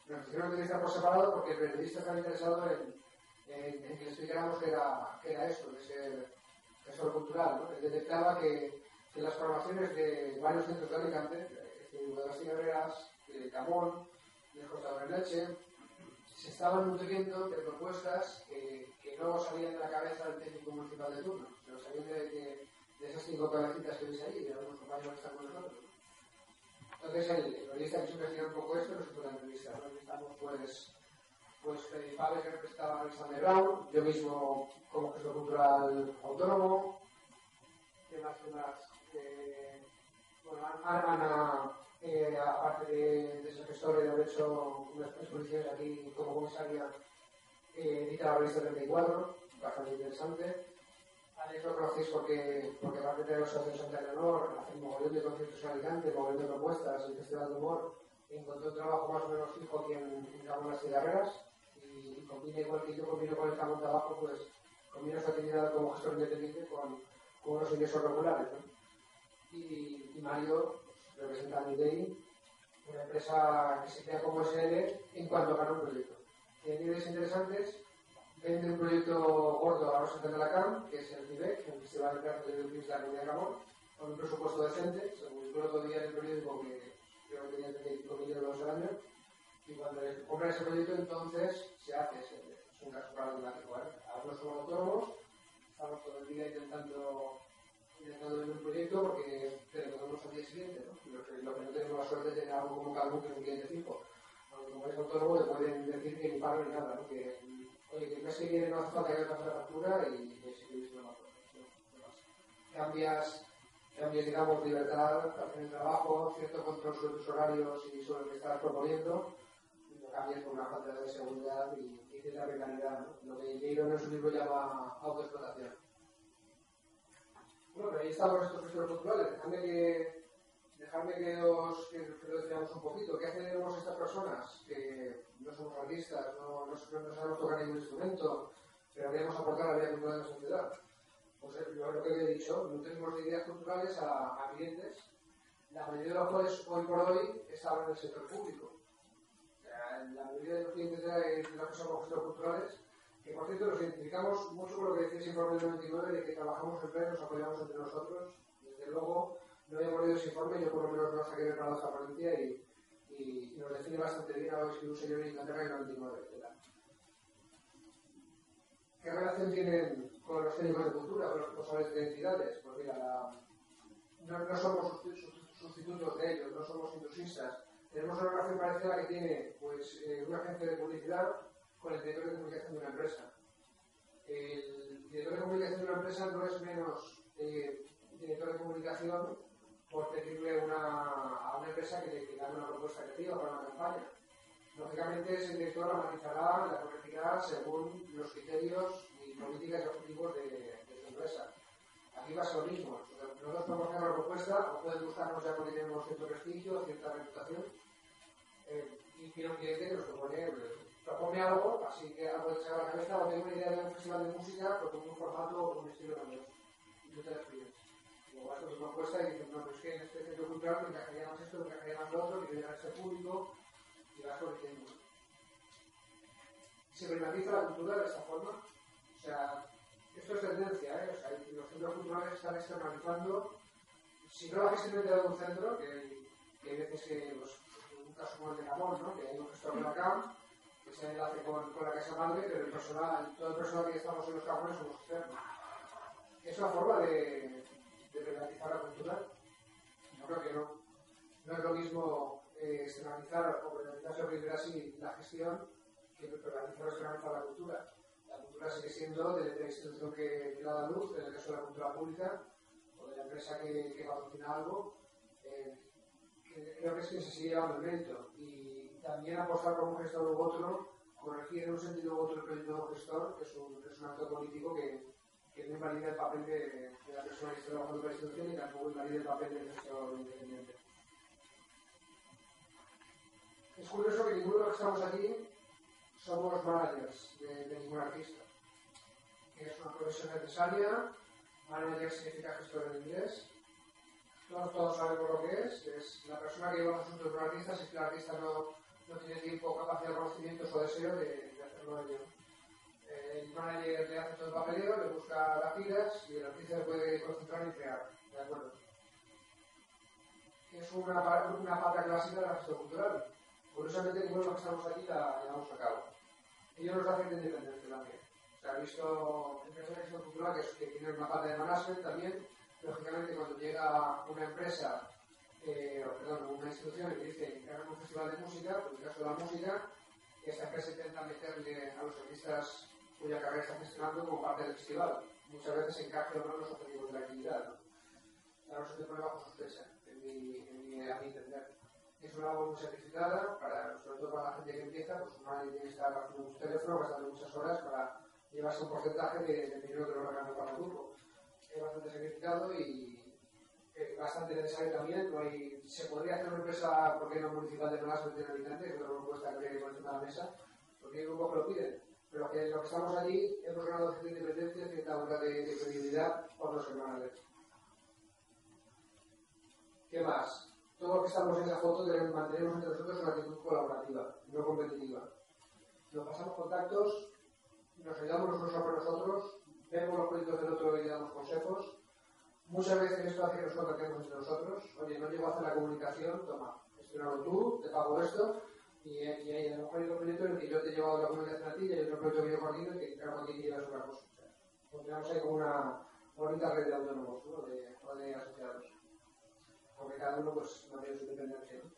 nos hicieron entrevistar por separado porque el periodista estaba interesado en, en, que explicáramos qué era, qué era esto, de ser gestor cultural. ¿no? Él detectaba que, que, las formaciones de varios centros de Alicante, de las Herreras, de Camón, de Costa de Leche, se estaban nutriendo de propuestas que, que, no salían de la cabeza del técnico municipal de turno, pero salían de, de, de esas cinco cabecitas que veis ahí, de algunos compañeros que están con nosotros. Entonces el periodista quiso investigar un poco esto, nosotros la entrevista, ¿no? Estamos pues, pues Freddy que representaba a Alexander Brown, yo mismo como gestor cultural autónomo, ¿qué más, qué más? Eh, bueno, Ana, eh, aparte de, de ser gestor, haber hecho unas exposiciones aquí como comisaria, eh, edita la revista 34, bastante interesante. Alex lo conocéis porque, porque aparte de los socios de Santa Leonor, hace un mogollón de conciertos en Alicante, mogollón de propuestas, el Festival de Humor, encontró un trabajo más o menos fijo aquí en, en Camón las Cigarreras y, y combina igual que yo combino con el Camón de abajo, pues combina su actividad como gestor independiente con, con unos ingresos regulares. Y, y, Mario pues, representa a Midei, una empresa que se crea como SL en cuanto a un proyecto. Tiene ideas interesantes vende un proyecto gordo a Rosa de la CAM, que es el CIBEC, el Festival de Teatro de Luis de la Comunidad de Gabón, con un presupuesto decente, según el otro día en el periódico que creo que tenía 35 millones de euros al año, y cuando compra ese proyecto entonces se hace ese, es un caso paradigmático. ¿vale? Algunos somos autónomos, estamos todo el día intentando intentando vender un proyecto porque tenemos al día siguiente, ¿no? Lo que, lo que no tenemos la suerte de tener algo como Calvo, que es un cliente fijo. Cuando como es autónomo, le pueden decir que ni pago ni nada, ¿no? que oye, que el mes que viene no hace falta que hagas la factura y es que no Cambias, cambias, digamos, libertad, hacer el trabajo, cierto control sobre tus horarios y sobre lo que estás proponiendo, y lo cambias por una falta de seguridad y, cierta regularidad, ¿no? Lo que Jairo en su libro llama autoexplotación. Bueno, pero ahí estamos estos gestores culturales. Dejadme que, dejadme que os, que, decíamos un poquito. ¿Qué hacemos estas personas? Que no somos artistas, no, no, no sabemos tocar ningún instrumento, pero queremos aportar a la vida cultural de la sociedad. pues eh, lo que he dicho, nutrimos de ideas culturales a, clientes, la mayoría de los cuales hoy por hoy estaban en el sector público. La mayoría de los clientes de, los que somos gestores culturales, que por cierto nos identificamos mucho con lo que decía ese informe del 99 de que trabajamos en red, nos apoyamos entre nosotros, desde luego no habíamos leído ese informe, yo por lo menos no saqué de para esta ponencia y, y, nos define bastante bien a lo que un señor en Inglaterra en el 99. ¿Qué relación tienen con los técnicos de cultura, con los responsables de entidades? Pues mira, la, no, no, somos sustitutos de ellos, no somos intrusistas. Tenemos una relación parecida a la que tiene pues, eh, una agencia de publicidad con el director de comunicación de una empresa. El director de comunicación de una empresa no es menos eh, director de comunicación por pedirle una, a una empresa que le, que una propuesta creativa para una campaña. Lógicamente, ese director la matizará, la corregirá según los criterios y políticas y objetivos de, de su empresa. Aquí va a ser lo mismo. Nosotros podemos hacer una propuesta, o puede gustarnos ya porque tenemos cierto prestigio, cierta reputación, eh, y quiero un cliente que nos propone, eh, propone algo, así que algo de echar a la cabeza, o tengo una idea de un festival de música, propongo un formato o un estilo de Y tú te la vas con una propuesta y dices, no, pero es que en este centro cultural me encajaría más esto, me encajaría lo otro, quiero llegar a este público, y vas corrigiendo. Se privatiza la cultura de esta forma. O sea, esto es tendencia, ¿eh? O sea, los centros culturales están externalizando. Si no la gestión de un centro, que, que hay veces que, pues, un caso como el de Gabón, ¿no? Que hay un gestor de la CAM, que se enlace con, con la casa madre, pero el personal, todo el personal que estamos en los cajones somos externos. Es una forma de, de privatizar la cultura? Yo creo que no. No es lo mismo eh, externalizar o privatizar, sobre así, la gestión que privatizar o externalizar la cultura. La cultura sigue siendo de, la institución que, da la luz, en el caso de la cultura pública, o de la empresa que, que patrocina algo. Eh, creo que es que se sigue llevando el mérito. Y también apostar por un gestor u otro, corregir en un sentido u otro el proyecto de un gestor, es un, es un acto político que, que no invalida el papel de, de, la persona que está trabajando con la institución y tampoco invalida el papel del gestor independiente. Es curioso que ninguno de los que estamos aquí somos managers de, de ningún artista, que es una profesión necesaria. Manager significa gestor en inglés. Todos, todos sabemos lo que es, es la persona que lleva los asuntos de un artista si el artista no, no tiene tiempo, capacidad, conocimientos o deseo de, de hacerlo ello el manager le hace todo el papeleo, le busca las filas y el artista puede concentrar en crear. ¿De acuerdo? Es una, una pata clásica de la gestión cultural. Curiosamente, ninguno de los que estamos aquí la llevamos a cabo. Ellos nos hacen de independencia también. Se ha visto empresas de gestión cultural que, tienen una pata de management también. Lógicamente, cuando llega una empresa, eh, o, perdón, una institución y dice que un festival de música, pues en el caso de la música, esta empresa intenta meterle a los artistas cuya carrera está gestionando como parte del festival. Muchas veces encaje o no los objetivos de la actividad. ¿no? Claro, eso te pone bajo sospecha, en mi, en mi, a mi entender. Es una labor muy sacrificada, para, sobre todo para la gente que empieza, pues una tiene que estar haciendo mucho teléfono, gastando muchas horas para llevarse un porcentaje de, de dinero que lo regalan para el grupo. Es bastante sacrificado y es bastante necesario también. No hay, se podría hacer una empresa, porque no municipal de Nolas de Alicante, que es una propuesta que hay por encima de la mesa, porque hay grupos que lo piden pero que los que estamos allí hemos ganado cierta independencia, cierta obra de, de credibilidad por los hermanos. ¿Qué más? Todos los que estamos en esa foto debemos mantener entre nosotros una actitud colaborativa, no competitiva. Nos pasamos contactos, nos ayudamos nosotros a por nosotros, vemos los proyectos del otro y damos consejos. Muchas veces esto hace que nos contactemos entre nosotros. Oye, no llego a hacer la comunicación, toma, gestionalo tú, te pago esto, y, y hay a lo mejor hay otro en el que yo te he llevado la comunicación a ti y otro proyecto que yo coordino y que cada uno llevas otra cosa. O ahí como una bonita red de autónomos ¿no? de, o de asociados. Porque cada uno pues, no tiene su independencia. ¿no?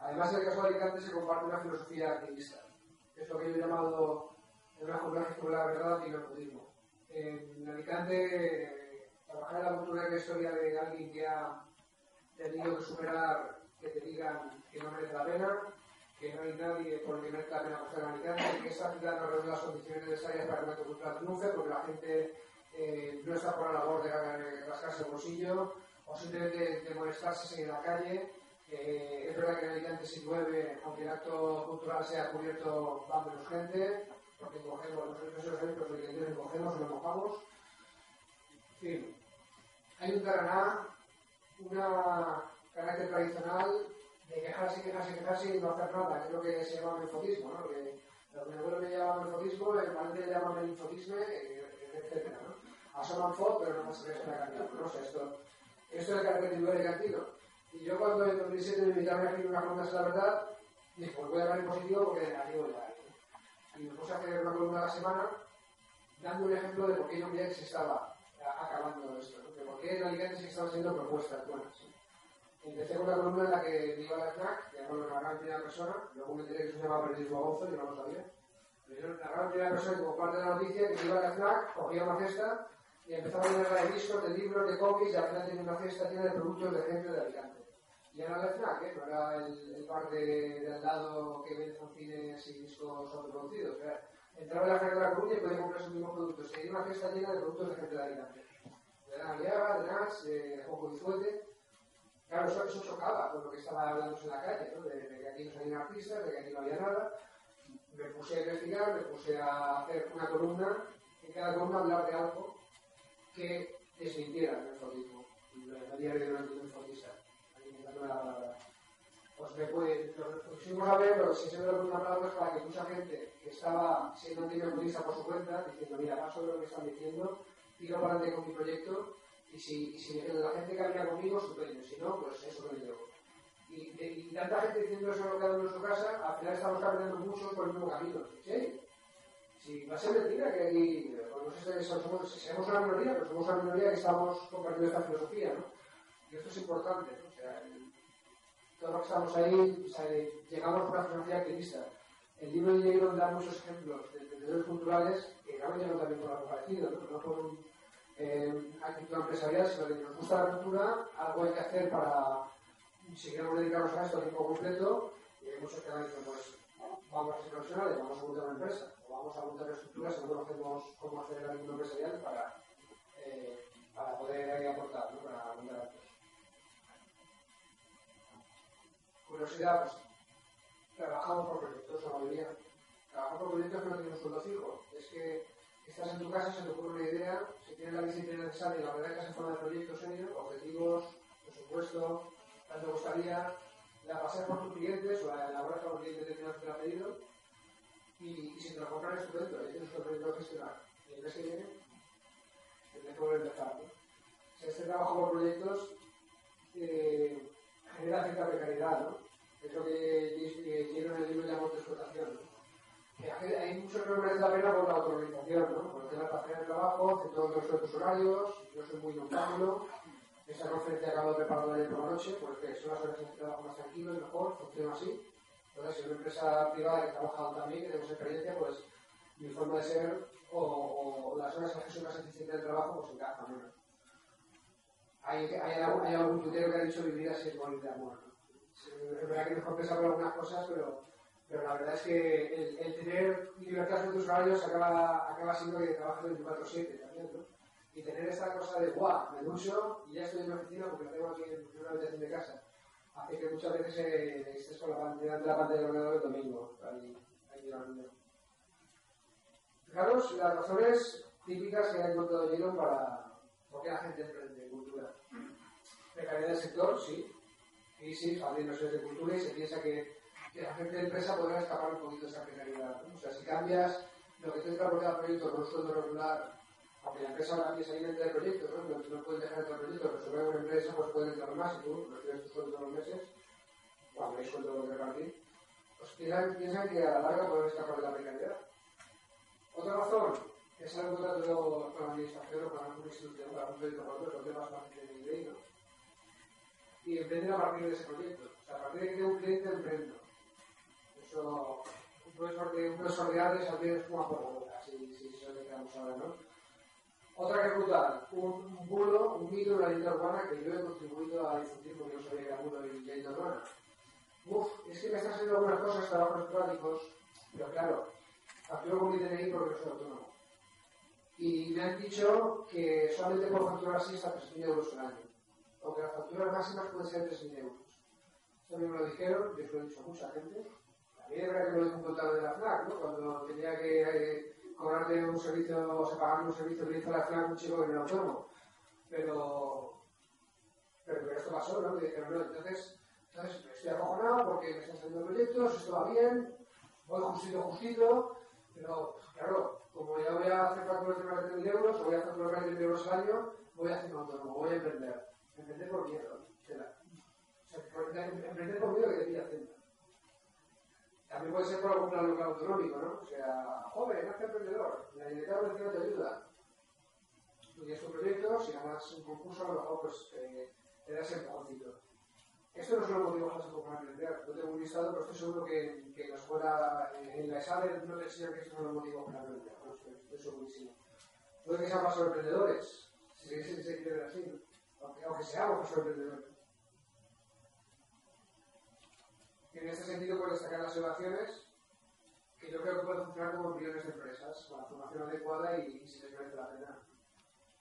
Además, en el caso de Alicante se comparte una filosofía activista. Es lo que yo he llamado en una jornada como la verdad y el budismo. En Alicante, trabajar en la cultura de la historia de alguien que ha tenido que superar que te digan que no merece la pena, que no hay nadie por el que merezca la pena coger a Alicante, que esa ciudad no reúne las condiciones necesarias para que el cultural triunfe, porque la gente eh, no está por la labor de rascarse el bolsillo o simplemente de, molestarse en la calle. Eh, es verdad que en Alicante si llueve, aunque el acto cultural sea cubierto, va menos gente, porque cogemos, eventos de que cogemos y nos mojamos. En fin, hay un taraná, una carácter tradicional de quejarse, quejarse, quejarse y no hacer nada, que es lo que se llama menfotismo, ¿no? Que lo mi abuelo me llama menfotismo, el padre le llama meninfotismo, etc. ¿no? Asoman fot, pero no se ve la ¿no? O sea, esto, esto es el carácter de cantino. Y yo cuando en 2007 me invitaron a escribir una columna de la verdad, dije, pues voy a hablar en positivo porque negativo ya. Y me puse a hacer una columna a la semana dando un ejemplo de por qué no que se estaba acabando esto, de por qué en Alicante se estaban haciendo propuestas buenas. Empecé con una columna en la que iba a la FNAC, que era una gran primera persona, luego me enteré que eso se llama periodismo gonzo, y no lo sabía. Pero la gran primera persona, como parte de la noticia, que iba a la FNAC, cogía una cesta y empezaba a llenarla de discos, de libros, de cómics, y al final tenía una cesta llena de productos de gente de Alicante. Y era la FNAC, ¿eh? no era el, el bar de, de, al lado que vende fanzines y discos autoproducidos. Era, entraba en la FNAC de la Coruña y podía comprar sus mismos productos. Tenía una cesta llena de productos de gente de Alicante. De la Aliaga, de Nas, de Ojo y Fuete. Claro, eso, eso, chocaba con lo que estaba hablando en la calle, de, que aquí no salían artistas, de que aquí no había nada. Me puse a investigar, me puse a hacer una columna, en cada columna hablar de algo que desmintiera el menfotismo. No diario de un menfotista la palabra. Pues me puede, lo pusimos a ver, si se me lo una palabra es para que mucha gente que estaba siendo anticomunista por su cuenta, diciendo, mira, paso de lo que están diciendo, tiro para adelante con mi proyecto, y si, si la gente camina conmigo, estupendo, si no, pues eso me llevo. Y, y, tanta gente diciendo eso lo que en su casa, al final estamos caminando muchos por el mismo camino. ¿Sí? Si va a ser mentira que aquí, pues no sé si somos, si somos una minoría, pero somos una minoría que estamos compartiendo esta filosofía, ¿no? Y esto es importante, ¿no? O sea, todos los que estamos ahí, o sea, llegamos a una filosofía activista. El libro de Jaron da muchos ejemplos de emprendedores culturales que acaban llegando también por algo parecido, ¿no? no por un eh, actitud empresarial, sino que nos gusta la cultura, algo hay que hacer para, si queremos dedicarnos a esto a tiempo completo, y hay muchos que han dicho, pues vamos a ser profesionales, vamos a montar una empresa, o vamos a montar estructuras y no conocemos cómo hacer el mundo empresarial para, eh, para poder aportar, ¿no? para montar curiosidad, pues trabajamos por proyectos, la mayoría. Trabajamos por proyectos que no tienen un sueldo fijo. Es que estás en tu casa, se te ocurre una idea, si tienes la disciplina necesaria la verdad que se forma de proyectos serios, objetivos, presupuesto, tanto gustaría, la pasar por tus clientes o la elaboras con un cliente que te ha pedido y, y, si te lo compran estupendo, y tienes un proyecto que gestionar. Y el mes que viene, tendrás que volver a empezar. ¿no? Este trabajo por proyectos eh, genera cierta precariedad, ¿no? Es lo que quiero en el libro de explotación, ¿no? Que hay muchos que no merecen la pena por la autorización, ¿no? Por la de trabajo, hacer todos los horarios, yo soy muy noctámbulo, esa conferencia acabo de preparar ayer por la noche, porque son las horas de trabajo más tranquilo y mejor, funciona así. Entonces, si una empresa privada que trabaja también, que tenemos experiencia, pues mi forma de ser o, o las horas que son más eficientes del trabajo, pues encaja menos hay, algún tutero que ha dicho vivir así es de amor. Es verdad que mejor pensar por algunas cosas, pero, pero la verdad es que el, el tener libertad en tus horarios acaba, acaba siendo que trabajas 24-7 también, ¿no? Y tener esta cosa de, guau, me ducho y ya estoy en la oficina porque la tengo aquí en una habitación de casa, hace que muchas veces eh, estés con la pantalla, de la pantalla del ordenador el domingo, ahí, ahí mirando. Fijaros las razones típicas que ha encontrado Gino para por qué la gente emprende cultura precariedad del sector, sí, crisis, de inversiones de cultura y se piensa que, que la gente de empresa podrá escapar un poquito de esa precariedad. O sea, si cambias lo que te entra por cada proyecto con un sueldo regular, aunque la empresa ahora empieza a ir de proyectos, ¿no? no, pueden dejar de proyectos, pero sobre una empresa pues pueden entrar más y tú recibes tu sueldo todos los meses, cuando hay sueldo de repartir, pues piensan, que a la larga pueden escapar de la precariedad. Otra razón, es algo que con la administración o con alguna institución, para un proyecto para otro, los temas más de nivel, ¿no? y emprender a partir de ese proyecto. O sea, a partir de un profesor de artes al menos una por boca, si, si, si lo quedamos ahora, ¿no? Otra que es brutal, un, bulo, un mito, una leyenda urbana que yo he contribuido a difundir porque no sabía que era bulo y leyenda urbana. Uf, es que me están saliendo algunas cosas, trabajos prácticos, pero claro, facturo con mi DNI porque no soy autónomo. Y me han dicho que solamente puedo facturar así hasta 3.000 euros al año aunque las facturas máximas pueden ser 3.000 euros. Esto me lo dijeron, yo se lo he dicho a mucha gente. Verdad que lo dijo un contador de la FNAC, ¿no? Cuando tenía que eh, cobrarle un servicio, o sea, pagarle un servicio que hizo la FNAC un chico en el autónomo. Pero, pero, esto pasó, ¿no? Y dijeron, no, entonces, entonces estoy acojonado porque me están saliendo proyectos, esto va bien, voy justito, justito, pero claro, como ya voy a hacer facturas de más de 3.000 euros, voy a facturar 20.000 euros al año, voy a hacer un autónomo, voy a emprender. Emprender por miedo, emprender por miedo que pilla Hacienda. También puede ser por algún plan local autonómico, ¿no? O sea, joven, hazte emprendedor, la directora de te ayuda. Tienes tu proyecto, si ganas un concurso, a lo mejor pues, eh, te das el empujoncito. Esto no son los motivos básicos para emprender. No tengo un listado, pero estoy seguro que, en la escuela, en la ESADE, no te enseñan que estos son los motivos para emprender. ¿no? Estoy, segurísimo. Puede que sean más emprendedores, si se, se quiere ver así, aunque, aunque seamos más emprendedores. En este sentido, puedo destacar las evaluaciones, que yo creo que pueden funcionar como millones de empresas, con la formación adecuada y, y si les merece la pena.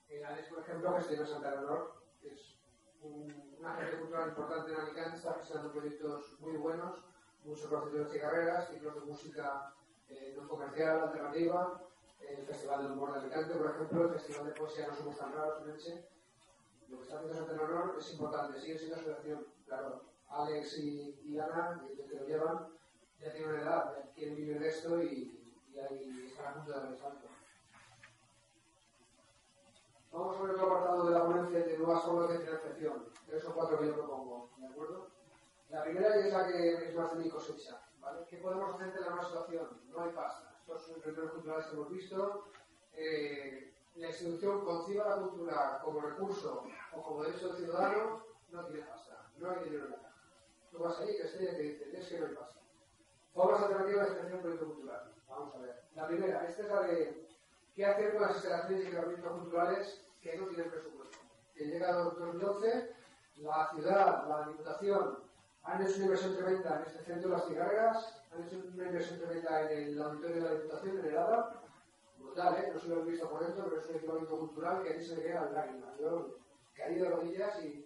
En Alex, por ejemplo, que estoy en Santa Leonor, que es una agente cultural importante en Alicante, está presentando proyectos muy buenos, muchos procesos de carreras, ciclos de música eh, no comercial, alternativa, el Festival del Humor de Alicante, por ejemplo, el Festival de Poesía No Somos Tan Raros en. Lo que está haciendo Santa Leonor es importante, sigue siendo asociación, claro. Alex y, Ana, que, lo llevan, ya tienen una edad, ya quieren vivir esto y, ahí están a punto de dar el. Vamos a ver otro apartado de la ponencia de nuevas formas de financiación. Tres o cuatro que yo propongo, ¿de acuerdo? La primera es la que es más de mi cosecha. ¿vale? ¿Qué podemos hacer ante la nueva situación? No hay pasta. Estos son emprendedores culturales que hemos visto. Eh, la institución conciba la cultura como recurso o como derecho del ciudadano, no tiene pasta. No hay dinero en la caja. Tú vas ahí, estrella, que dice, es que hay pasta. Formas alternativas de financiación proyecto cultural. Vamos a ver. La primera, esta es la de qué hacer con las instalaciones y equipamientos culturales que no tienen presupuesto. Que llega el 2011, la ciudad, la diputación, han hecho una inversión tremenda en este centro de las cigarras, han hecho una inversión tremenda en el auditorio de la diputación, en el ADA, brutal, ¿eh? no se lo he visto por dentro, pero es un equipamiento cultural que a mí se me queda lágrimas. Yo caí de rodillas y,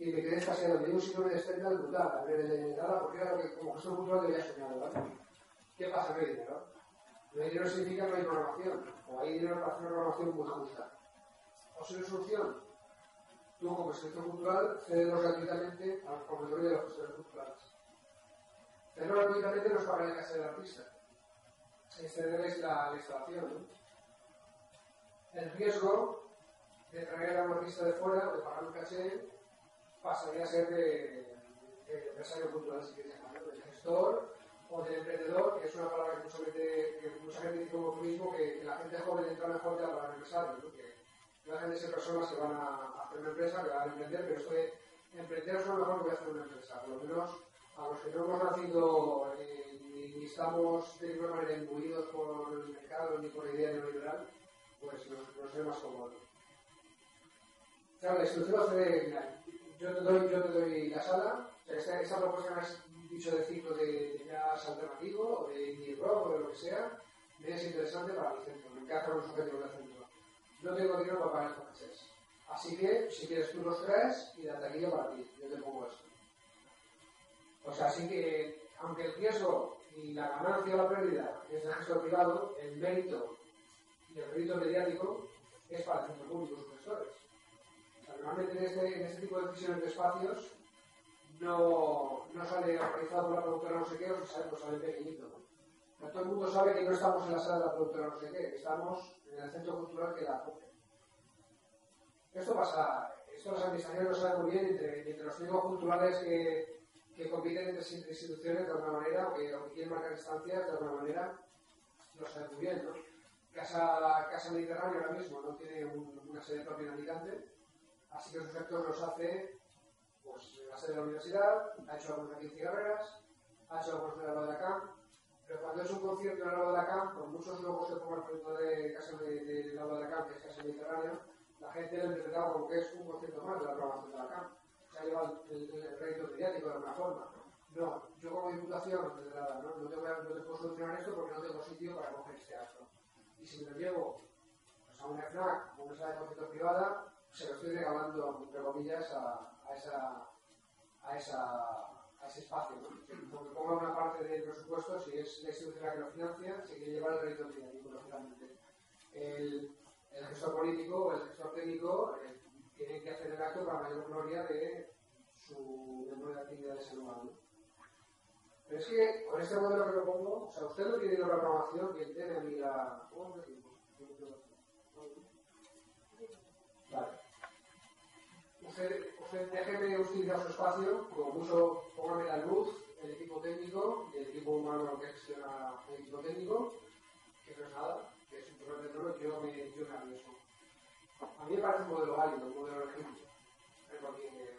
y me quedé escaseado. Dio un síndrome de Stendhal brutal a ver el ADA, porque era lo que como gestor cultural debía soñar, ¿verdad? ¿Qué pasa? No dinero. No hay dinero significa que no hay programación, o hay dinero para hacer una programación muy justa posible solución. Tú, como sector cultural, cederlos gratuitamente a los de los gestores culturales. Cederlos gratuitamente no es pagar la casa del artista, es cederles la, la instalación. El riesgo de traer a un de fuera o de pagar un caché pasaría a ser de, de empresario cultural, si quieres llamarlo, del gestor o del emprendedor, que es una palabra que mucha gente, que mucha gente dice como mismo, que, la gente joven entra mejor la palabra empresario, ¿no? que dejan de ser personas que van a hacer una empresa, que van a emprender, pero esto de emprender es lo mejor que voy a hacer una empresa. Por lo menos a los que no hemos nacido eh, ni, estamos de ninguna manera imbuidos por el mercado ni por la idea neoliberal, pues nos, nos es más cómodo. Claro, la institución hace, mira, yo te doy, yo te doy la sala, esta, esta propuesta me has dicho de ciclo de, jazz alternativo, o de indie rock, o de lo que sea, me es interesante para mi centro, me encaja con los objetivos del centro no tengo dinero para pagar estos cachés. Así que, si quieres tú los traes y la taquilla para ti, yo te pongo esto. O sea, así que, aunque el riesgo y la ganancia o la pérdida es del gestor privado, el mérito y el mérito mediático es para el centro público, sus gestores. Normalmente en este, en este tipo de decisiones de espacios no, no sale organizado por la productora no sé qué, o sea, pues sale pequeñito. ¿no? Todo el mundo sabe que no estamos en la sala de la productora no sé qué, estamos en el centro cultural que la acoge. Esto pasa, esto las administraciones lo saben muy bien entre, entre los técnicos culturales que, que, compiten entre instituciones de alguna manera o que, o que quieren marcar instancias de alguna manera, lo saben muy bien. ¿no? Casa, Casa Mediterránea ahora mismo no tiene un, una sede propia en Alicante, así que sus actos los hace pues, en la sede de la universidad, ha hecho algunos aquí en Cigarreras, ha hecho algunos en la de acá, pero cuando es un concierto en lado de la CAM, por muchos logos que ponga el proyecto de Casa de, de, de, lado de la CAM, que es Casa Mediterránea, la gente lo interpretaba como que es un concierto más de la programación de la CAM. Se ha llevado el, el, el mediático de alguna forma. No, yo como diputación, desde la, no, no, te voy a, no te puedo solucionar esto porque no tengo sitio para coger este acto. Y si me lo llevo pues, a una FNAC o una sala de concierto privada, se lo estoy regalando, entre comillas, a, a esa, a esa a ese espacio, ¿no? Porque ponga una parte del presupuesto, si es la institución la que lo financia, se quiere llevar el rédito mediático, lógicamente. El, el gestor político o el gestor técnico eh, tienen que hacer el acto para mayor gloria de su miembro de actividad de ese lugar. Pero es que con este modelo que propongo, o sea, usted no tiene la programación que tiene a mí la. Vale. Usted, usted déjeme utilizar su espacio, como mucho, póngame la luz, el equipo técnico y el equipo humano que gestiona el equipo técnico, que no es nada, que es un problema de todo, yo me, yo me arriesgo. A mí me parece un modelo válido, un modelo legítimo, porque,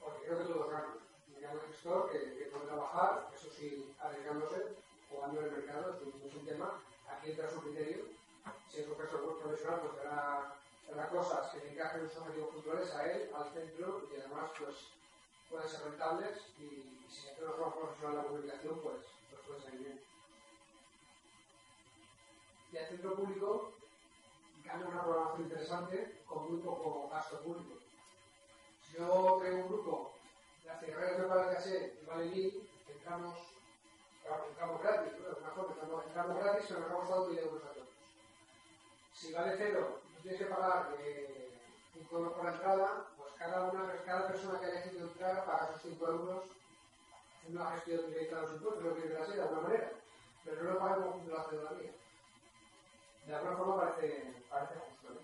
porque creo que todo cambia. Digamos un gestor que, que, puede trabajar, eso sí, arriesgándose, jugando en el mercado, es un tema, aquí entra su criterio, si es un gestor profesional, pues hará, hará cosas que le encajen sus objetivos culturales a él, al centro, y además, pues, pueden ser rentables y, si hace una forma profesional la comunicación, pues, pues puede salir bien. Y al centro público gana una programación interesante con muy poco gasto público. Si yo creo un grupo, las cigarreras de Vale Caché y Vale Mil, entramos, entramos gratis, ¿no? mejor entramos, entramos gratis, pero nos hemos dado 1.000 euros a todos. Si vale cero, tienes que pagar eh, 5 euros por la entrada, pues cada, una, cada persona que haya elegido entrar paga esos 5 euros haciendo una gestión directa de los impuestos, lo que quiera ser de alguna manera, pero no lo paga como la ciudadanía de alguna forma parece, parece justo.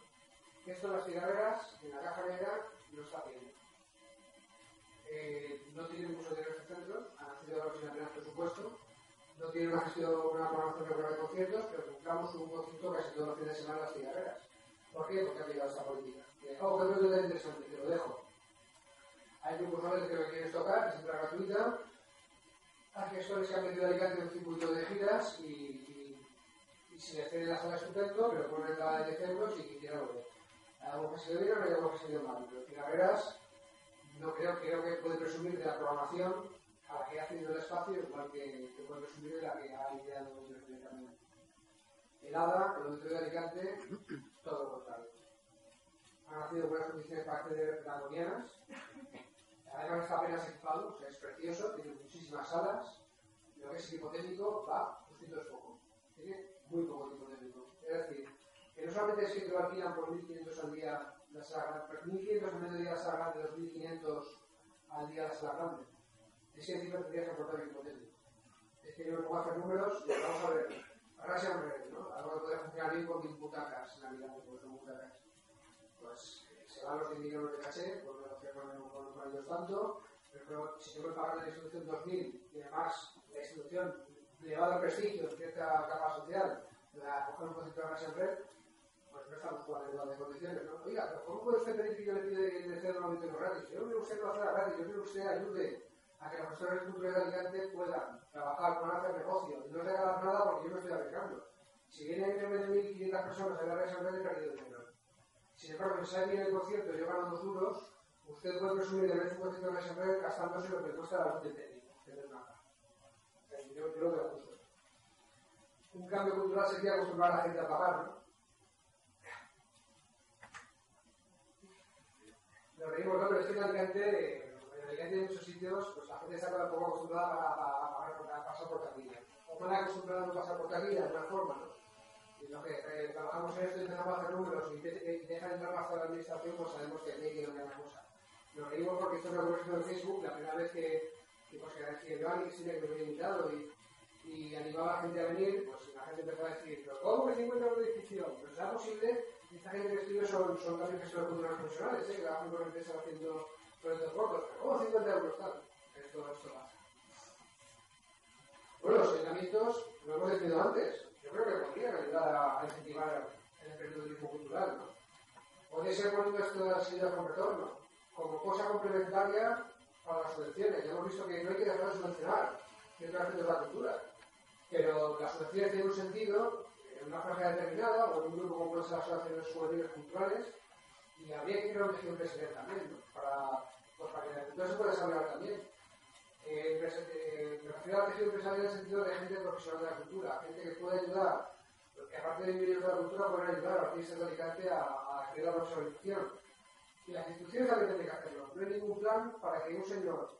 Esto en las cigarreras, en la caja negra, no está haciendo. Eh, no tienen mucho dinero este centro, han nacido ahora sin apenas presupuesto, no tienen una gestión, una programación regular de conciertos, pero buscamos un concierto casi todos los fines de semana en las cigarreras. ¿Por qué? Porque ha llegado esta política. Y, oh, que no es interesante, te lo dejo. Hay grupos jóvenes que me quieren tocar, es entrada gratuita. Hay gestores que han metido a Alicante un circuito de giras y, y si le cede la sala estupendo, pero pone entrada de 10 euros y quisiera volver. Hay algo que se dio bien o hay algo que se dio mal. Pero Cigarreras, no creo, creo que puede presumir de la programación a la que ha cedido el espacio, igual que, que puede presumir de la que ha ideado directamente. El ADA, el Auditorio de Alicante, Han nacido buenas condiciones para acceder dragonianas. Además está apenas equipado, o sea, es precioso, tiene muchísimas salas. Lo que es equipo técnico va justito es poco. Tiene muy poco tiempo técnico. Es decir, que no solamente es que te lo alquilan por 1.500 al día la sala grande, 1.500 al medio día la sala grande, 2.500 al día la sala grande. Es que encima tendrías que aportar equipo técnico. Es que yo me pongo a hacer números y vamos a ver. Ahora se han ¿no? Algo que podría funcionar bien con 1.000 butacas en Navidad, porque son butacas. Pues eh, se van los 10 millones de caché, pues negociar con, con, con ellos tanto, pero si tengo que pagar la institución 2.000 y además la institución elevado prestigio, cierta capa social, la coger un concepto de Russian Red, pues no estamos jugando en igualdad de condiciones, ¿no? Oiga, ¿cómo puede usted pedir que yo le pide que le ceda un auditorio gratis? Yo no quiero usted no hacer la radio, yo quiero que usted ayude a que los profesores culturales de Alicante puedan trabajar, puedan hacer negocio, y no regalar nada porque yo me estoy arriesgando. Si vienen en vez de 1.500 personas a la Red, he perdido dinero. Sin embargo, si sale bien el concierto y yo gano dos duros, usted puede presumir de ver un concierto de Russian Red gastándose lo que cuesta la luz de técnico, que es una yo, yo lo veo justo. Un cambio cultural sería acostumbrar a la gente a pagar, ¿no? Nos reímos, ¿no? Pero es que en Alicante, en muchos sitios, pues la gente está un poco acostumbrada a, pasar por. O mal acostumbrada a pasar por de alguna forma. Y lo que eh, trabajamos en esto a hacer números y, te, y deja de entrar más la administración, pues sabemos que hay que cambiar la cosa. Nos reímos porque esto es una conversación en Facebook, la primera vez que, que, pues, que a Cristina que me había invitado y, animaba a la gente a venir, pues la gente empezó a decir, pero ¿cómo que 50 euros de inscripción? Pero será posible, esta gente que escribe son, son también gestores culturales profesionales, ¿eh? que trabajan con empresas haciendo proyectos cortos, pero ¿cómo 50 euros tal? Esto, esto pasa. Bueno, los ayuntamientos, lo hemos decidido antes, yo creo que podrían ayudar a, incentivar el emprendedurismo cultural, ¿no? Puede ser poniendo la salida con retorno, como cosa complementaria para las subvenciones. Ya hemos visto que no hay que dejar de subvencionar aspectos de la cultura, pero las subvenciones tienen un sentido en una franja determinada o en un grupo como pueden ser las asociaciones juveniles culturales y habría que tejido empresarial también, ¿no? para, pues, para que la cultura se pueda desarrollar también. Eh, eh, me refiero al tejido empresarial en el sentido de gente profesional de la cultura, gente que pueda ayudar, que aparte de vivir de la cultura, pueden ayudar a artistas de Alicante a, a crear la profesionalización. Y las instituciones también tienen que hacerlo. No hay ningún plan para que un señor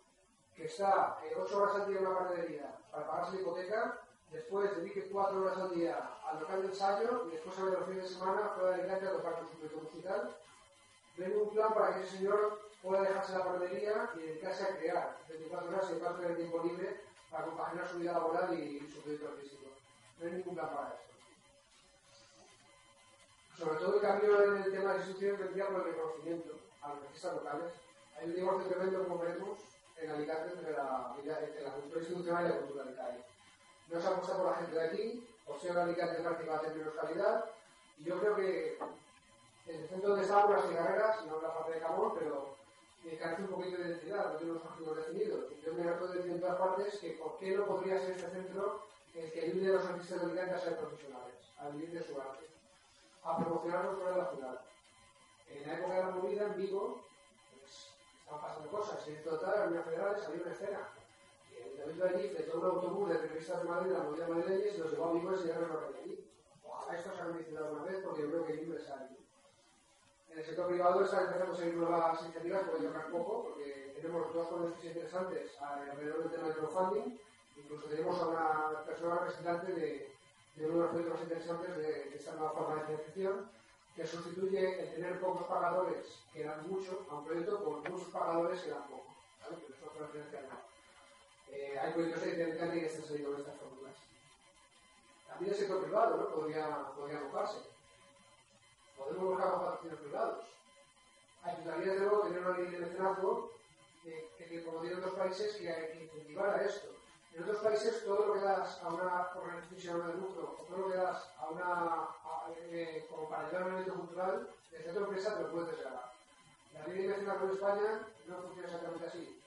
que está eh, 8 horas al día en una panadería para pagarse la hipoteca, después dedique 4 horas al día al local de ensayo y después a ver los fines de semana pueda dedicarse a tocar con su proyecto musical. Hay ningún plan para que ese señor pueda dejarse la guardería y dedicarse a crear 24 horas y parte del tiempo libre para compaginar su vida laboral y su proyecto artístico. No hay ningún plan para eso. Sobre todo el cambio en el tema de instituciones vendría por el reconocimiento a los artistas locales. Hay un divorcio tremendo, como vemos, en Alicante entre la, entre la cultura institucional y la cultura de calle. No se apuesta por la gente de aquí, por ser Alicante parece que va a tener menos calidad, y yo creo que el centro de Sauras y Carreras, no la parte de Camón, pero me carece un poquito de identidad, no tiene unos objetivos definidos. Yo me de decir en todas partes que por qué no podría ser este centro el que ayude a los artistas de Alicante a ser profesionales, a vivir de su arte, a promocionarlos fuera de la ciudad. En la época de la movida, en Vigo, pues, estaban pasando cosas. En total, en una federal salió una escena. Y el de allí fletó un autobús de periodistas de Madrid, la movida madrileña, y los llevó a Vigo y se a lo allí. Ojalá esto se haga mencionado una vez, porque yo creo que es necesario. En el sector privado están empezando a salir nuevas iniciativas, puede tocar poco, porque tenemos dos cosas interesantes alrededor del tema del crowdfunding Incluso tenemos a una persona representante de, de uno de los proyectos interesantes de, de, esta nueva forma de financiación, que sustituye el tener pocos pagadores que dan mucho a un proyecto por muchos pagadores que dan poco. Eh, hay proyectos de que están saliendo con estas fórmulas. También el sector privado ¿no? podría, podría mojarse. Podemos buscar patrocinios privados. Ayudaría de nuevo tener una ley de mecenazgo que, como tienen otros países, que, incentivara esto en otros países todo lo que das a una organización de lucro o todo lo que das a una, a, eh, como para ayudar a un evento cultural, desde tu empresa te lo puedes desgravar. La ley de nacional con España no funciona exactamente así.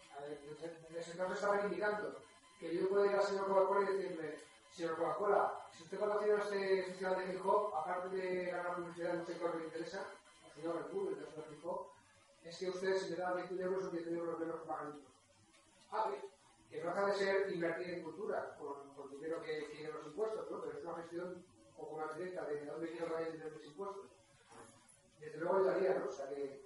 El sector se está reivindicando que yo puedo ir al señor Coca-Cola y decirle, señor Coca-Cola, si usted patrocina este festival de hip hop, aparte de ganar publicidad en un sector que le interesa, al señor Red Bull, el sector hip hop, es que ustedes si le dan 20 euros o 10 euros menos que pagan Ah, bien que no deja de ser invertir en cultura, con, con dinero que tienen los impuestos, ¿no? pero es una gestión un poco más directa de dónde quiero que vayan los impuestos. Desde luego ayudaría, ¿no? O sea que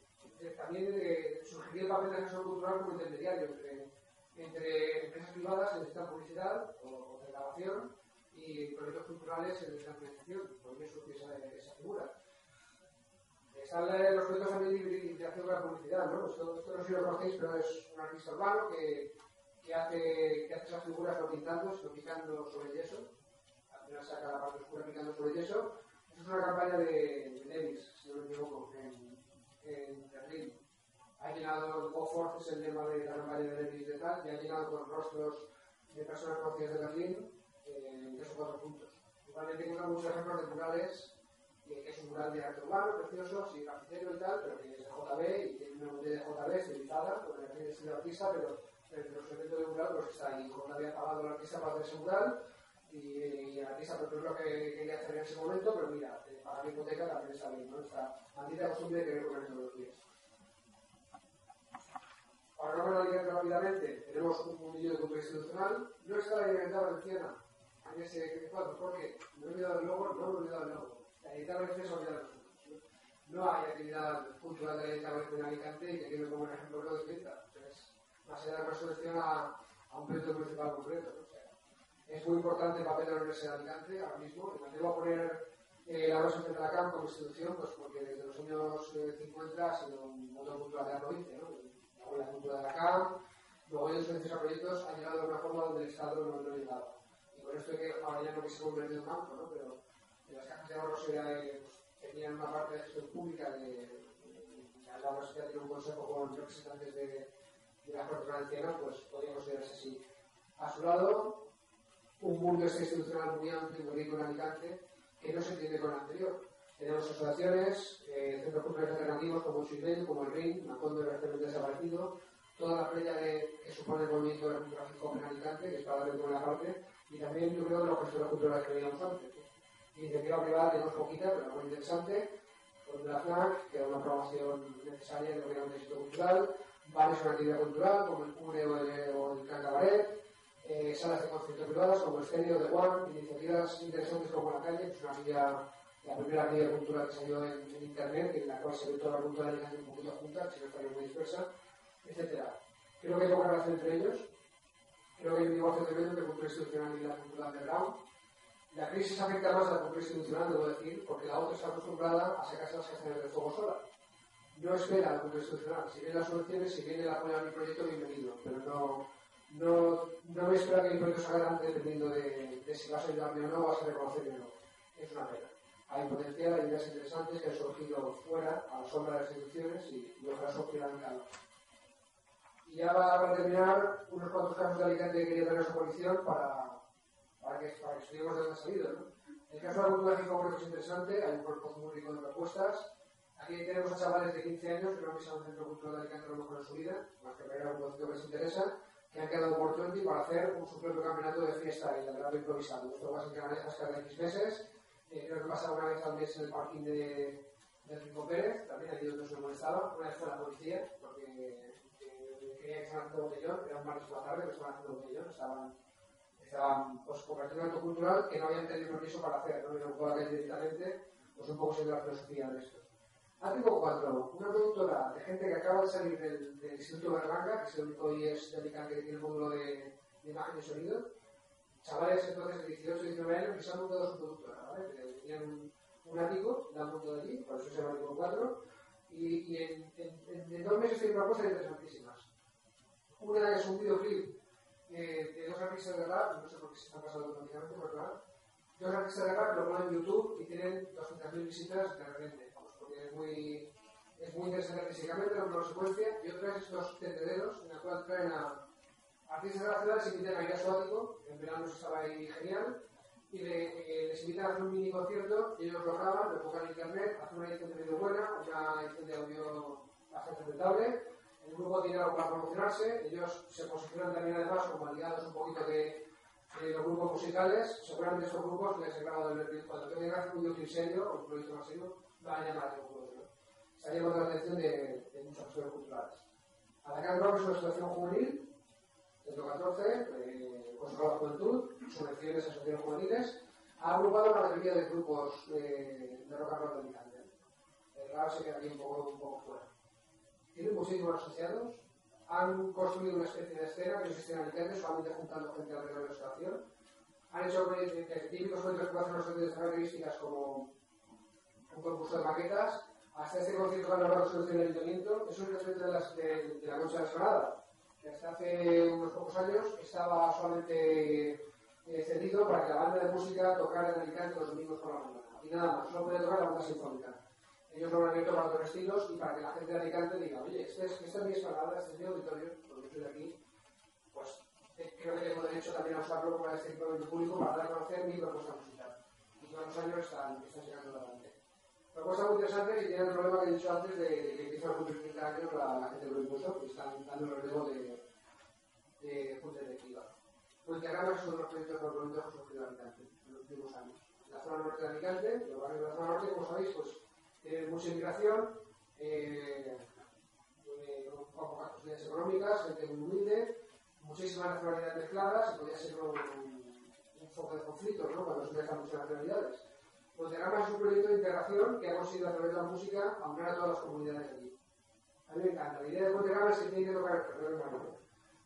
también eh, surgiría el papel de asesor cultural como intermediario entre, entre empresas privadas que necesitan publicidad o, o grabación y proyectos culturales en necesitan financiación, podría surgir esa, esa figura. Están los proyectos también de interacción con la publicidad, ¿no? Esto, esto no sé si lo conocéis, pero es un artista urbano que que hace, que hace esas figuras no pintando, sino picando sobre yeso. Al final saca la parte oscura picando sobre yeso. Esa es una campaña de, de Levis, si no me equivoco, en, en Berlín. Ha llenado, Forth es el lema de la campaña de Levis de tal, y ha llenado con rostros de personas conocidas de Berlín en tres o cuatro puntos. Igualmente encontramos muchos ejemplos de murales que es un mural de arte urbano, precioso, sin grafitero y tal, pero que es de JB y tiene una botella de JB estilizada, con el estilo artista, pero el procedimiento de mural pues está ahí, como había pagado la artista para hacer ese mural y, y el artista pues, es lo que quería hacer en ese momento, pero mira, eh, para la hipoteca también está bien, ¿no? Esta maldita costumbre de querer poner todos los días. Ahora no digan rápidamente, tenemos un mundillo de cultura institucional, no está la libertad valenciana en ese cuadro, porque no he olvidado el logo, no he olvidado el logo. La editar valenciana se olvida de nosotros. No hay actividad cultural de la editar valenciana en Alicante que tiene como un ejemplo lo de Pinta más allá de la resolución a, a un proyecto municipal concreto. O sea, es muy importante el papel de la Universidad de Alicante ahora mismo. Y me atrevo a poner eh, la Rosa de la CAM como institución, pues porque desde los años 50 eh, ha sido un motor cultural de la provincia. ¿no? La cultura de la CAM, luego ellos en proyectos han llegado de una forma donde el Estado no lo ha llegado. Y con esto que ahora ya no que se convertido en banco, ¿no? pero en las cajas de ahorros pues, tenían una parte de gestión pública de, la universidad tiene un consejo con representantes de de la Corte pues podría considerarse así. A su lado, un mundo institucional muy amplio y muy rico en Alicante que no se entiende con el anterior. Tenemos asociaciones, eh, centros culturales alternativos como el Chilben, como el RIN, Macondo recientemente desaparecido, toda la playa de, que supone el movimiento de la hip en Alicante, que es para darle una parte, y también yo creo de los gestores culturales que veíamos antes. Iniciativa privada tenemos poquita, pero muy interesante, con la FNAC, que era una programación necesaria en lo que un éxito cultural, bares con actividad cultural, como el CURE o el, o el Cancabaret, eh, salas de conciertos privadas como el Stereo de Juan, iniciativas interesantes como La Calle, que es una vía, la primera actividad cultural que salió en, Internet, en la cual se ve toda la cultura de un poquito junta, si no estaría muy dispersa, etc. Creo que hay poca relación entre ellos. Creo que hay un negocio tremendo entre cultura institucional y la cultura underground. La crisis afecta más a la cultura institucional, debo decir, porque la otra está acostumbrada a sacarse las castañas del fuego sola no espera al punto institucional. Si vienen las soluciones, si viene el apoyo a mi proyecto, bienvenido. Pero no, no, no me espera que mi proyecto salga adelante dependiendo de, de, si vas a ayudarme o no, vas a reconocerme o no. Es una pena. Hay potencial, hay ideas interesantes que han surgido fuera, a la sombra de las instituciones, y, y ojalá en calma. Y ya para terminar, unos cuantos casos de Alicante que quería traer a su coalición para, para, que, para que estudiemos de dónde ha salido. ¿no? El caso de cultura hip creo que es interesante, hay un cuerpo muy rico de propuestas. Aquí tenemos a chavales de 15 años que no han pisado un centro cultural de Alicante lo mejor en su vida, más que a un concepto que les interesa, que han quedado por 20 para hacer un, su propio campeonato de fiesta y de improvisado. Esto va a ser que manejas cada X meses. Eh, creo que pasa una vez al mes en el parking de, de Rico Pérez, también aquí donde se molestaba. Una vez fue la policía, porque eh, quería que estaban haciendo botellón, era un martes por la tarde, pero estaban haciendo botellón, estaban, estaban pues, convirtiendo en acto cultural que no habían tenido permiso para hacer, no vieron por la calle directamente, pues un poco siendo la filosofía de esto. Artículo 4. Una productora de gente que acaba de salir del, Instituto Berlanga, que es el único IES de que tiene el módulo de, de, imagen y sonido. Chavales entonces de 18 y 19 años que se han montado su productora, ¿vale? Que tenían un, un ático, la han montado allí, por eso se llama Artículo 4. Y, y en, en, en, dos meses una cosa interesantísimas. Una es un videoclip eh, de dos artistas de rap, no sé por qué se están pasando automáticamente, pero claro. Dos artistas de rap lo ponen en YouTube y tienen 200.000 visitas de repente es muy, es muy interesante físicamente, la secuencia, y otra es estos tendederos, en la cual traen a artistas se invitan a ir a su en verano estaba ahí genial, y le, eh, les invitan a hacer un mini concierto, y ellos lo graban, lo pongan en internet, hacen una edición de vídeo buena, una edición de audio bastante rentable, el grupo tiene algo para promocionarse, ellos se posicionan también además como aliados un poquito de, de los grupos musicales, seguramente estos grupos les he grabado el cuando tengan un videoclip serio, o un proyecto más serio, van a llamar a un Se ha llamado la atención de, de muchas acciones culturales. Atacar Rock es una situación juvenil, 114, eh, Consejo de la Juventud, subvenciones a asociaciones juveniles, ha agrupado una mayoría de grupos de, de rock and roll de Alicante. El rap se queda aquí un poco, un poco fuera. Tienen muchísimos asociados, han construido una especie de escena que existe en Alicante, solamente juntando gente alrededor de la estación. Han hecho típicos proyectos que hacen unas características como un concurso de maquetas, hasta este concierto que han logrado solución el ayuntamiento, es un referente de, de, de la Concha de la Escalada, que hasta hace unos pocos años estaba solamente eh, cedido para que la banda de música tocara en Alicante los domingos por la mañana. Y nada más, solo podía tocar la banda sinfónica. Ellos lo han abierto para otros estilos y para que la gente de Alicante diga, oye, este es, esta es mi este es mi auditorio, porque estoy de aquí, pues eh, creo que tengo derecho también a usarlo para este equipamiento público para dar a conocer mi propuesta musical. Y todos los años están, están llegando adelante. Una cosa muy interesante que tiene el problema que he dicho antes de, que empiezan a cumplir 30 años la, la gente del impuesto, que están dando el relevo de, de junta directiva. Fuenterrama es uno de los proyectos más que ha surgido en Alicante en los últimos años. La zona norte de Alicante, los barrios de la zona norte, como sabéis, pues tienen mucha inmigración, eh, pocas posibilidades económicas, gente muy humilde, muchísimas nacionalidades mezcladas, y podría ser un, un, un foco de conflictos ¿no? cuando se mezclan muchas nacionalidades. Monterrama es un proyecto de integración que ha conseguido a través de la música aunar a todas las comunidades de allí. A mí me encanta. La idea de Monterrama es que tiene que tocar, perdón,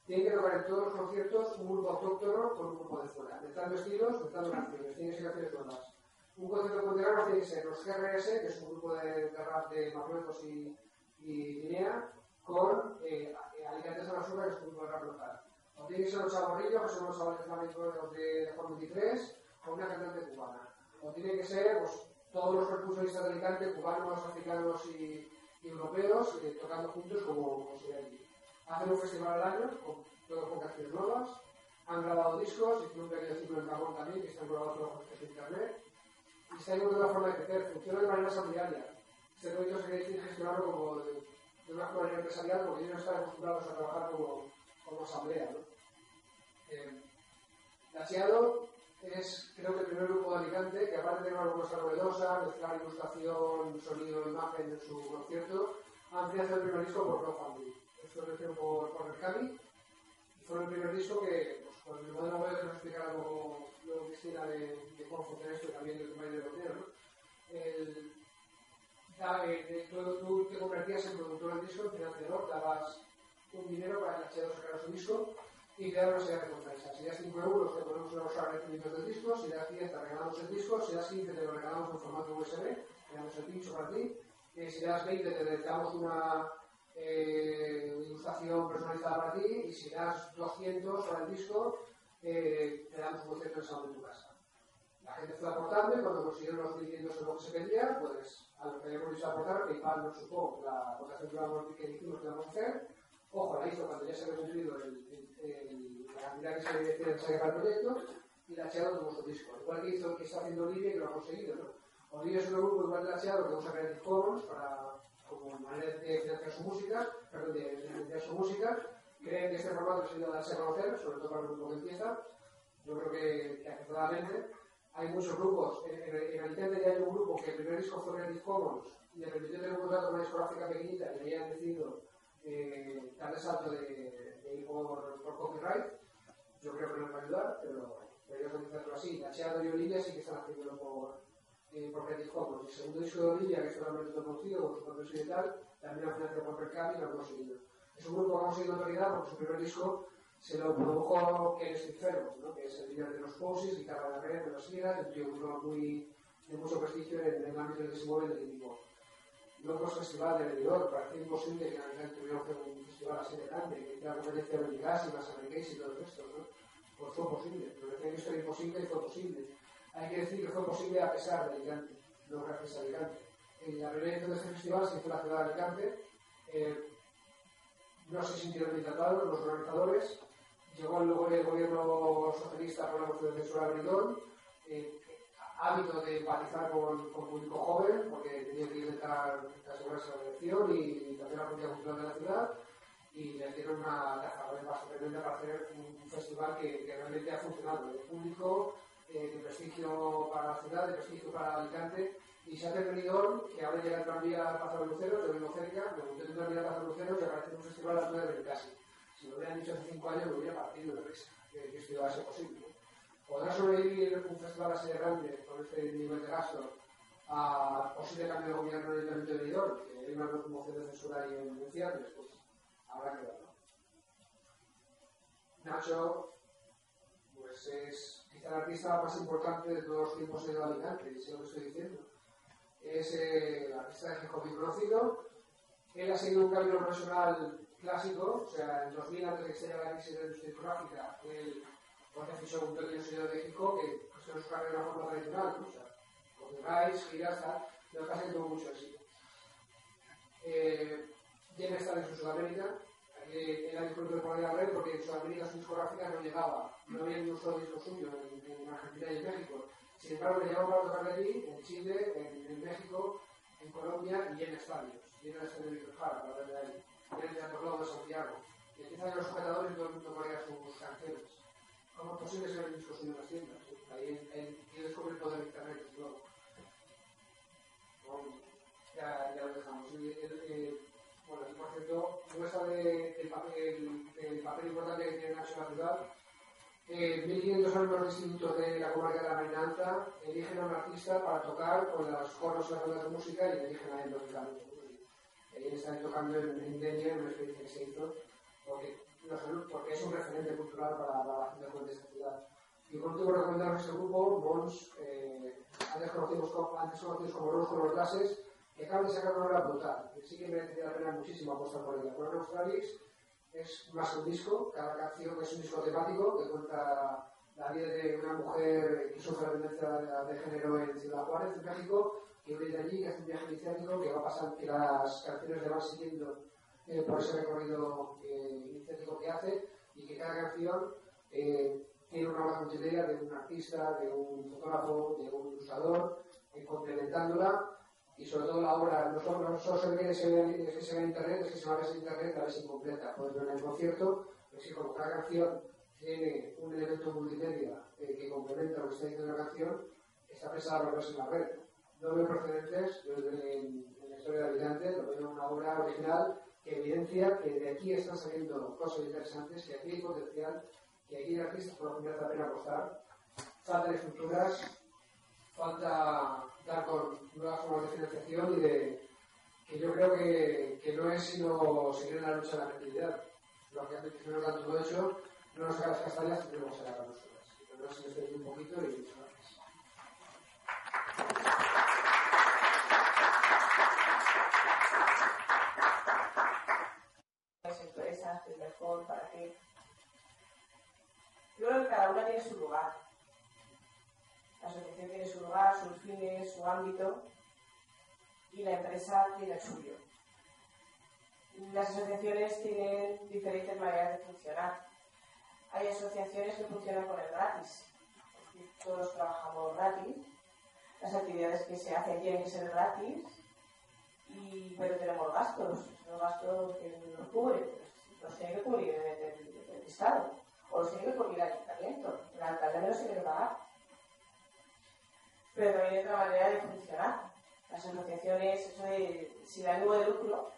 tiene que tocar en todos los conciertos un grupo autóctono con un grupo de fuera, mezclando estilos, mezclando canciones, tiene que ser canciones nuevas. Un concierto de Monterrama tiene que ser los GRS, que es un grupo de, de rap de Marruecos y, y Guinea, con eh, Alicante Azúcar, que es un grupo de rap local. O tiene que ser los chaborrillos, que son los chavales flamencos de, de Juan 23, con una cantante cubana o tiene que ser pues, todos los percusionistas de Alicante, cubanos, africanos y, europeos, eh, tocando juntos como, como se allí. Hacen un festival al año, con, todos con canciones nuevas, han grabado discos, hicieron un pequeño ciclo en Gabón también, que están grabados por los de internet, y está encontrando una forma de crecer, funciona de manera solidaria. Este proyecto se quiere gestionarlo como de, una forma empresarial, porque ellos no están acostumbrados a trabajar como, como asamblea. ¿no? Eh, es creo que el primer grupo de Alicante que aparte de tener una propuesta novedosa, mezclar ilustración, sonido, imagen en su concierto, han financiado el primer disco por crowdfunding. Esto lo hicieron por, por Mercami y fue el primer disco que, pues, con el modelo web que nos explicará luego, luego Cristina de, de cómo funciona esto y también del tema de dinero, ¿no? El, da, eh, tú, te convertías en productor del disco, en financiador, dabas un dinero para que H2 sacara su disco y una serie de recompensas. Si das 5 euros, te ponemos unos agradecimientos del disco, si das 10, te regalamos el disco, si das 15, te lo regalamos en formato USB, te damos el pincho para ti, que si das 20 te dedicamos una eh, ilustración personalizada para ti y si das 200 para el disco, eh, te damos un concepto de en tu casa. La gente fue aportando y cuando consiguieron los 1.500 de lo que se pedía, pues a lo que habíamos dicho aportar, PayPal nos supo la aportación que, dijimos que íbamos a hacer. Ojo, la hizo cuando ya se había cumplido el, el, la cantidad que se había decidido para el proyecto y la echado de nuestro disco. Igual que hizo que está haciendo Olivia y que lo ha conseguido. ¿no? Olivia es un grupo igual que la echado que usa Creative Commons para, como manera de financiar su música, perdón, de financiar su música. Creen que este formato se ayuda a darse a conocer, sobre todo para el grupo que empieza. Yo creo que, que acertadamente hay muchos grupos. En, en Alicante ya hay un grupo que el primer disco fue Creative Commons y le permitió tener un contrato con una discográfica pequeñita y habían decidido eh, darle salto de, de ir por, por, copyright. Yo creo que no nos va a ayudar, pero deberíamos hacerlo así. Nacheado y Olivia sí que están haciéndolo por, eh, por Commons. El segundo disco de Olivia, que es totalmente conocido, con su propio y tal, también lo financiado por Percam y lo han conseguido. Es un grupo que ha conseguido autoridad porque su primer disco se lo produjo Ken Stifero, ¿no? que es el líder de los Poses, guitarra de la red de las ligas, un tío muy, de mucho prestigio en, el ámbito en el que se mueve el indie Luego el festival de Benidorm, parecía imposible que en Alicante tuviera un festival así de grande, que hiciera competencia de Gas y más y todo esto, ¿no? Pues fue posible, pero decían que esto era imposible y fue posible. Hay que decir que fue posible a pesar de Alicante, no gracias a Alicante. En la primera edición de este festival se hizo la ciudad de Alicante, eh, no se sintieron ni tratados los organizadores, llegó luego el gobierno socialista por la moción de censura de Benidorm, eh, hábito de empatizar con, público joven, porque tenía que intentar asegurarse la elección y, también la política cultural de la ciudad, y le dieron una caja de paso tremenda para hacer un, festival que, realmente ha funcionado, de público, eh, de prestigio para la ciudad, de prestigio para Alicante, y se ha terminado que ahora llega el tranvía al Pazo de Luceros, yo vivo cerca, me monté en el tranvía al Pazo de Luceros y aparece un festival a la ciudad de casi. Si me hubieran dicho hace cinco años, me hubiera partido de risa, que, que esto iba a ser posible. ¿Podrá sobrevivir un festival así de grande con este nivel de gasto a posible cambio de gobierno en el Ayuntamiento de Benidorm, que hay una moción de censura y denunciarles? Pues habrá que verlo. Nacho, pues es quizá el artista más importante de todos los tiempos en Alicante, sé lo que estoy diciendo. Es eh, el artista de hip conocido. Él ha seguido un camino profesional clásico, o sea, en 2000, antes de que se la crisis de la discográfica, él porque fichó un pequeño sello de México que pues, no es una carrera forma tradicional, o sea, con giras, giras, tal, pero casi tuvo mucho éxito. Eh, Jen está en Sudamérica, aquí era discurso de poner la red porque en Sudamérica su discográfica no llegaba, no había ni un solo disco suyo en, en, Argentina y en México. Sin embargo, le llevamos para tocar allí, en Chile, en, en, México, en Colombia y en estadios. Y en el estadio de Víctor Jara, para ver ahí. Y en el Teatro Globo de Santiago. Y empiezan los sujetadores y todo el mundo corría sus canciones. ¿Cómo es posible ser el disco en las tiendas? Ahí él descubre el internet, luego. Bueno, ya, ya lo dejamos. Y, eh, bueno, y por cierto, muestra de, del, papel, del papel importante que tiene la ciudad. Eh, 1500 alumnos de institutos de la comarca de la Marina Alta eligen a un artista para tocar con los coros y las bandas de música y eligen a él lógicamente. Ahí están tocando en, Denia, en una experiencia que se hizo, porque porque es un referente cultural para, la gente de esta ciudad. Y por último, recomendar este grupo, Mons, eh, antes, conocidos como, antes conocidos como Rose con los Gases, que acaban de sacar una obra brutal, que sí que merece la pena muchísimo apostar por ella. Por Australis es más un disco, cada canción es un disco temático que cuenta la vida de una mujer que sufre violencia de género en Ciudad Juárez, en México, que vive allí, que hace un viaje iniciático, que va pasando, que las canciones le van siguiendo eh, por ese recorrido iniciático que hace y que cada canción eh, tiene una base multimedia de un artista, de un fotógrafo, de un ilustrador, eh, complementándola y sobre todo la obra no solo, no solo se ve que se ve, que se ve en internet, es que se va a ver en internet a veces incompleta. Puedes ver en el concierto, pero si como cada canción tiene un elemento multimedia eh, que complementa lo que está diciendo la canción, está pensada para verse en la red. No veo precedentes en, en la historia de Alicante, lo veo en una obra original que evidencia que de aquí están saliendo cosas interesantes, que aquí hay potencial, que aquí hay artistas por lo que merece la pena apostar. Faltan estructuras, falta dar con nuevas formas de financiación y de que yo creo que, que no es sino seguir en la lucha de la creatividad. Lógicamente, si no nos dan todo hecho, no nos hagan las castañas, tendremos que sacar. Pero no se me un poquito y su lugar. La asociación tiene su lugar, sus fines, su ámbito y la empresa tiene el suyo. Las asociaciones tienen diferentes maneras de funcionar. Hay asociaciones que funcionan con el gratis. Todos trabajamos gratis. Las actividades que se hacen tienen que ser gratis. Y, pero tenemos gastos. Los gastos que nos cubren. Los tiene que cubrir el, Estado. O los tiene que cubrir el ayuntamiento. El alcalde tiene que pagar. Pero también hay otra manera de funcionar. Las asociaciones, eso de, si da algo de lucro,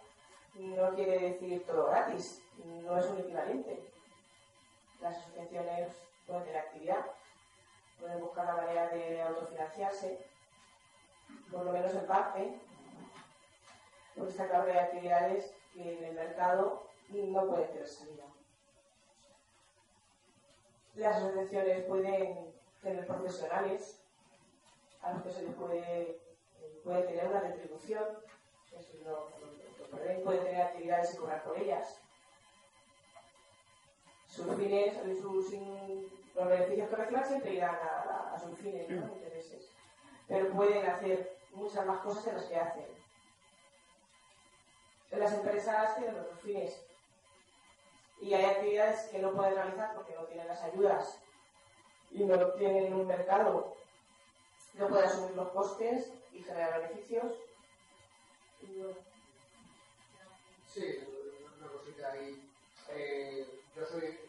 no quiere decir todo gratis. No es un equivalente las asociaciones pueden tener actividad, pueden buscar la manera de autofinanciarse, por lo menos en parte, porque está claro que hay actividades que en el mercado no pueden tener salida. Las asociaciones pueden tener profesionales a los que se les puede, puede tener una retribución, pueden tener actividades y cobrar por ellas sus fines, sus, los beneficios que reciban siempre irán a, sus fines, ¿no? Mm. intereses. Pero pueden hacer muchas más cosas que las que hacen. Las empresas tienen otros fines. Y hay actividades que no pueden realizar porque no tienen las ayudas y no tienen un mercado, no pueden asumir los costes y generar beneficios. Sí, una cosita ahí. Eh, yo soy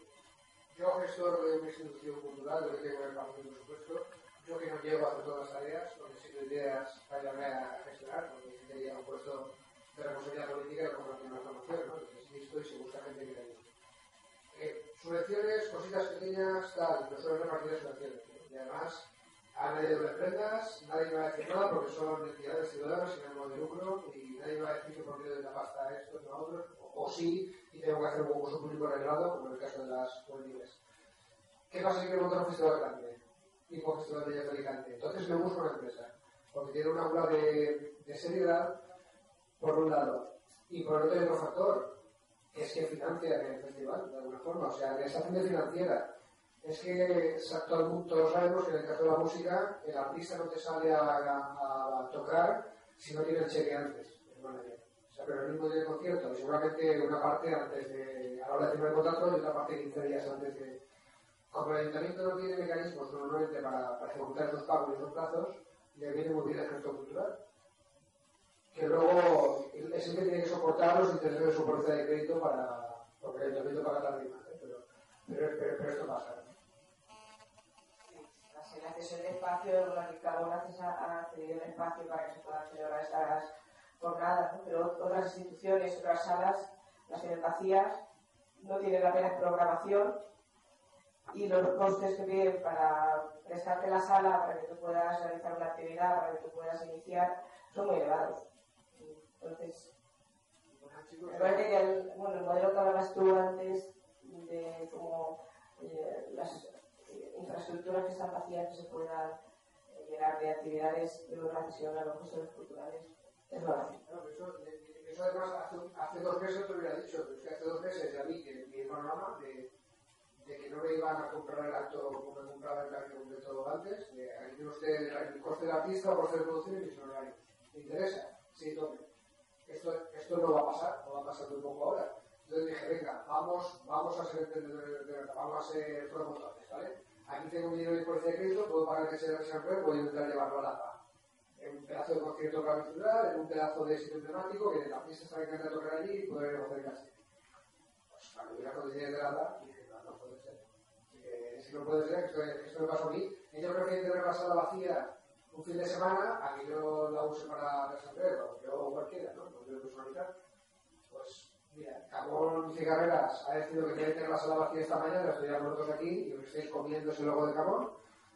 yo gestor de una institución cultural, yo que tengo el parte por supuesto, yo que no llego a todas las tareas, porque si no ideas para a gestionar, porque si te un puesto de responsabilidad política como tiene una formación, ¿no? Entonces listo y se busca gente que le ayude. Subvenciones, cositas pequeñas, tal, no suelen repartir subvenciones. Y además, a nadie de prendas, nadie me va a decir nada porque son entidades ciudadanas sin ánimo de lucro y nadie va a decir que por medio de la pasta esto, no otro, o, sí, y tengo que hacer un concurso público arreglado, como en el caso de las juveniles. ¿Qué pasa si quiero montar un festival grande? Tipo festival de Alicante. Entonces me busco una empresa, porque tiene una aula de, de seriedad, por un lado, y por el otro hay otro factor, es que financia el festival, de alguna forma, o sea, que es de financiera. Es que todos sabemos que en el caso de la música, el artista no te sale a, a, a tocar si no tiene el cheque antes, el manager pero el mismo día del concierto, y seguramente una parte antes de, a la hora de firmar el contrato y otra parte 15 días antes de. Como el ayuntamiento no tiene mecanismos normalmente para, para ejecutar esos pagos y esos plazos, le viene muy bien el gesto cultural. Que luego el que tiene que soportar los intereses de su póliza de crédito para. porque el ayuntamiento paga tarde más, ¿eh? pero, pero, esto pasa. ¿no? el acceso al espacio, cada uno ha el espacio para que se puedan celebrar estas jornadas, pero otras instituciones, otras salas las tienen vacías, no tienen apenas programación y los costes que piden para prestarte la sala, para que tú puedas realizar una actividad, para que tú puedas iniciar, son muy elevados. Entonces, me parece que el, bueno, el modelo que hablabas tú antes de como eh, las infraestructuras que están vacías que se puedan eh, llenar de actividades de organización a los gestores culturales eso, eso, además hace, hace, dos meses te hubiera dicho, es hace dos meses ya vi que mi panorama de, de, que no me iban a comprar el acto como me compraba el parque completo antes, de, ahí usted el, coste del artista, el coste de producción y mis honorarios. ¿Me interesa? Sí, tome. Esto, esto no va a pasar, no va a pasar muy poco ahora. Entonces dije, venga, vamos, vamos a ser de vamos a ser promotores, ¿vale? Aquí tengo un dinero de policía de crédito, puedo pagar que sea el a intentar llevarlo a la paz en un pedazo de concierto para mi en un pedazo de sitio emblemático, que la fiesta está encanta tocar allí y poder hacer casi. Pues cuando las condiciones de la dije, no, no puede ser. Que no puede ser, esto, esto me pasó a mí. Ellos prefieren tener la sala vacía un fin de semana a que yo la use para resolver, o yo cualquiera, ¿no? No quiero personalizar. Pues, mira, Camón Cigarreras ha decidido que que tener la sala vacía esta mañana, estoy ya nosotros aquí, y os estáis comiendo ese logo de Camón,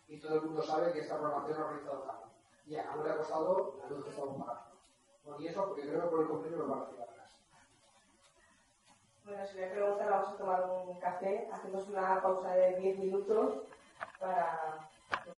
y todo el mundo sabe que esta programación ha organizado Camón y a le ha costado la luz que estamos pagando. Bueno, y eso porque creo que por el convenio nos van a hacer atrás. Bueno, si me preguntan, vamos a tomar un café. Hacemos una pausa de 10 minutos para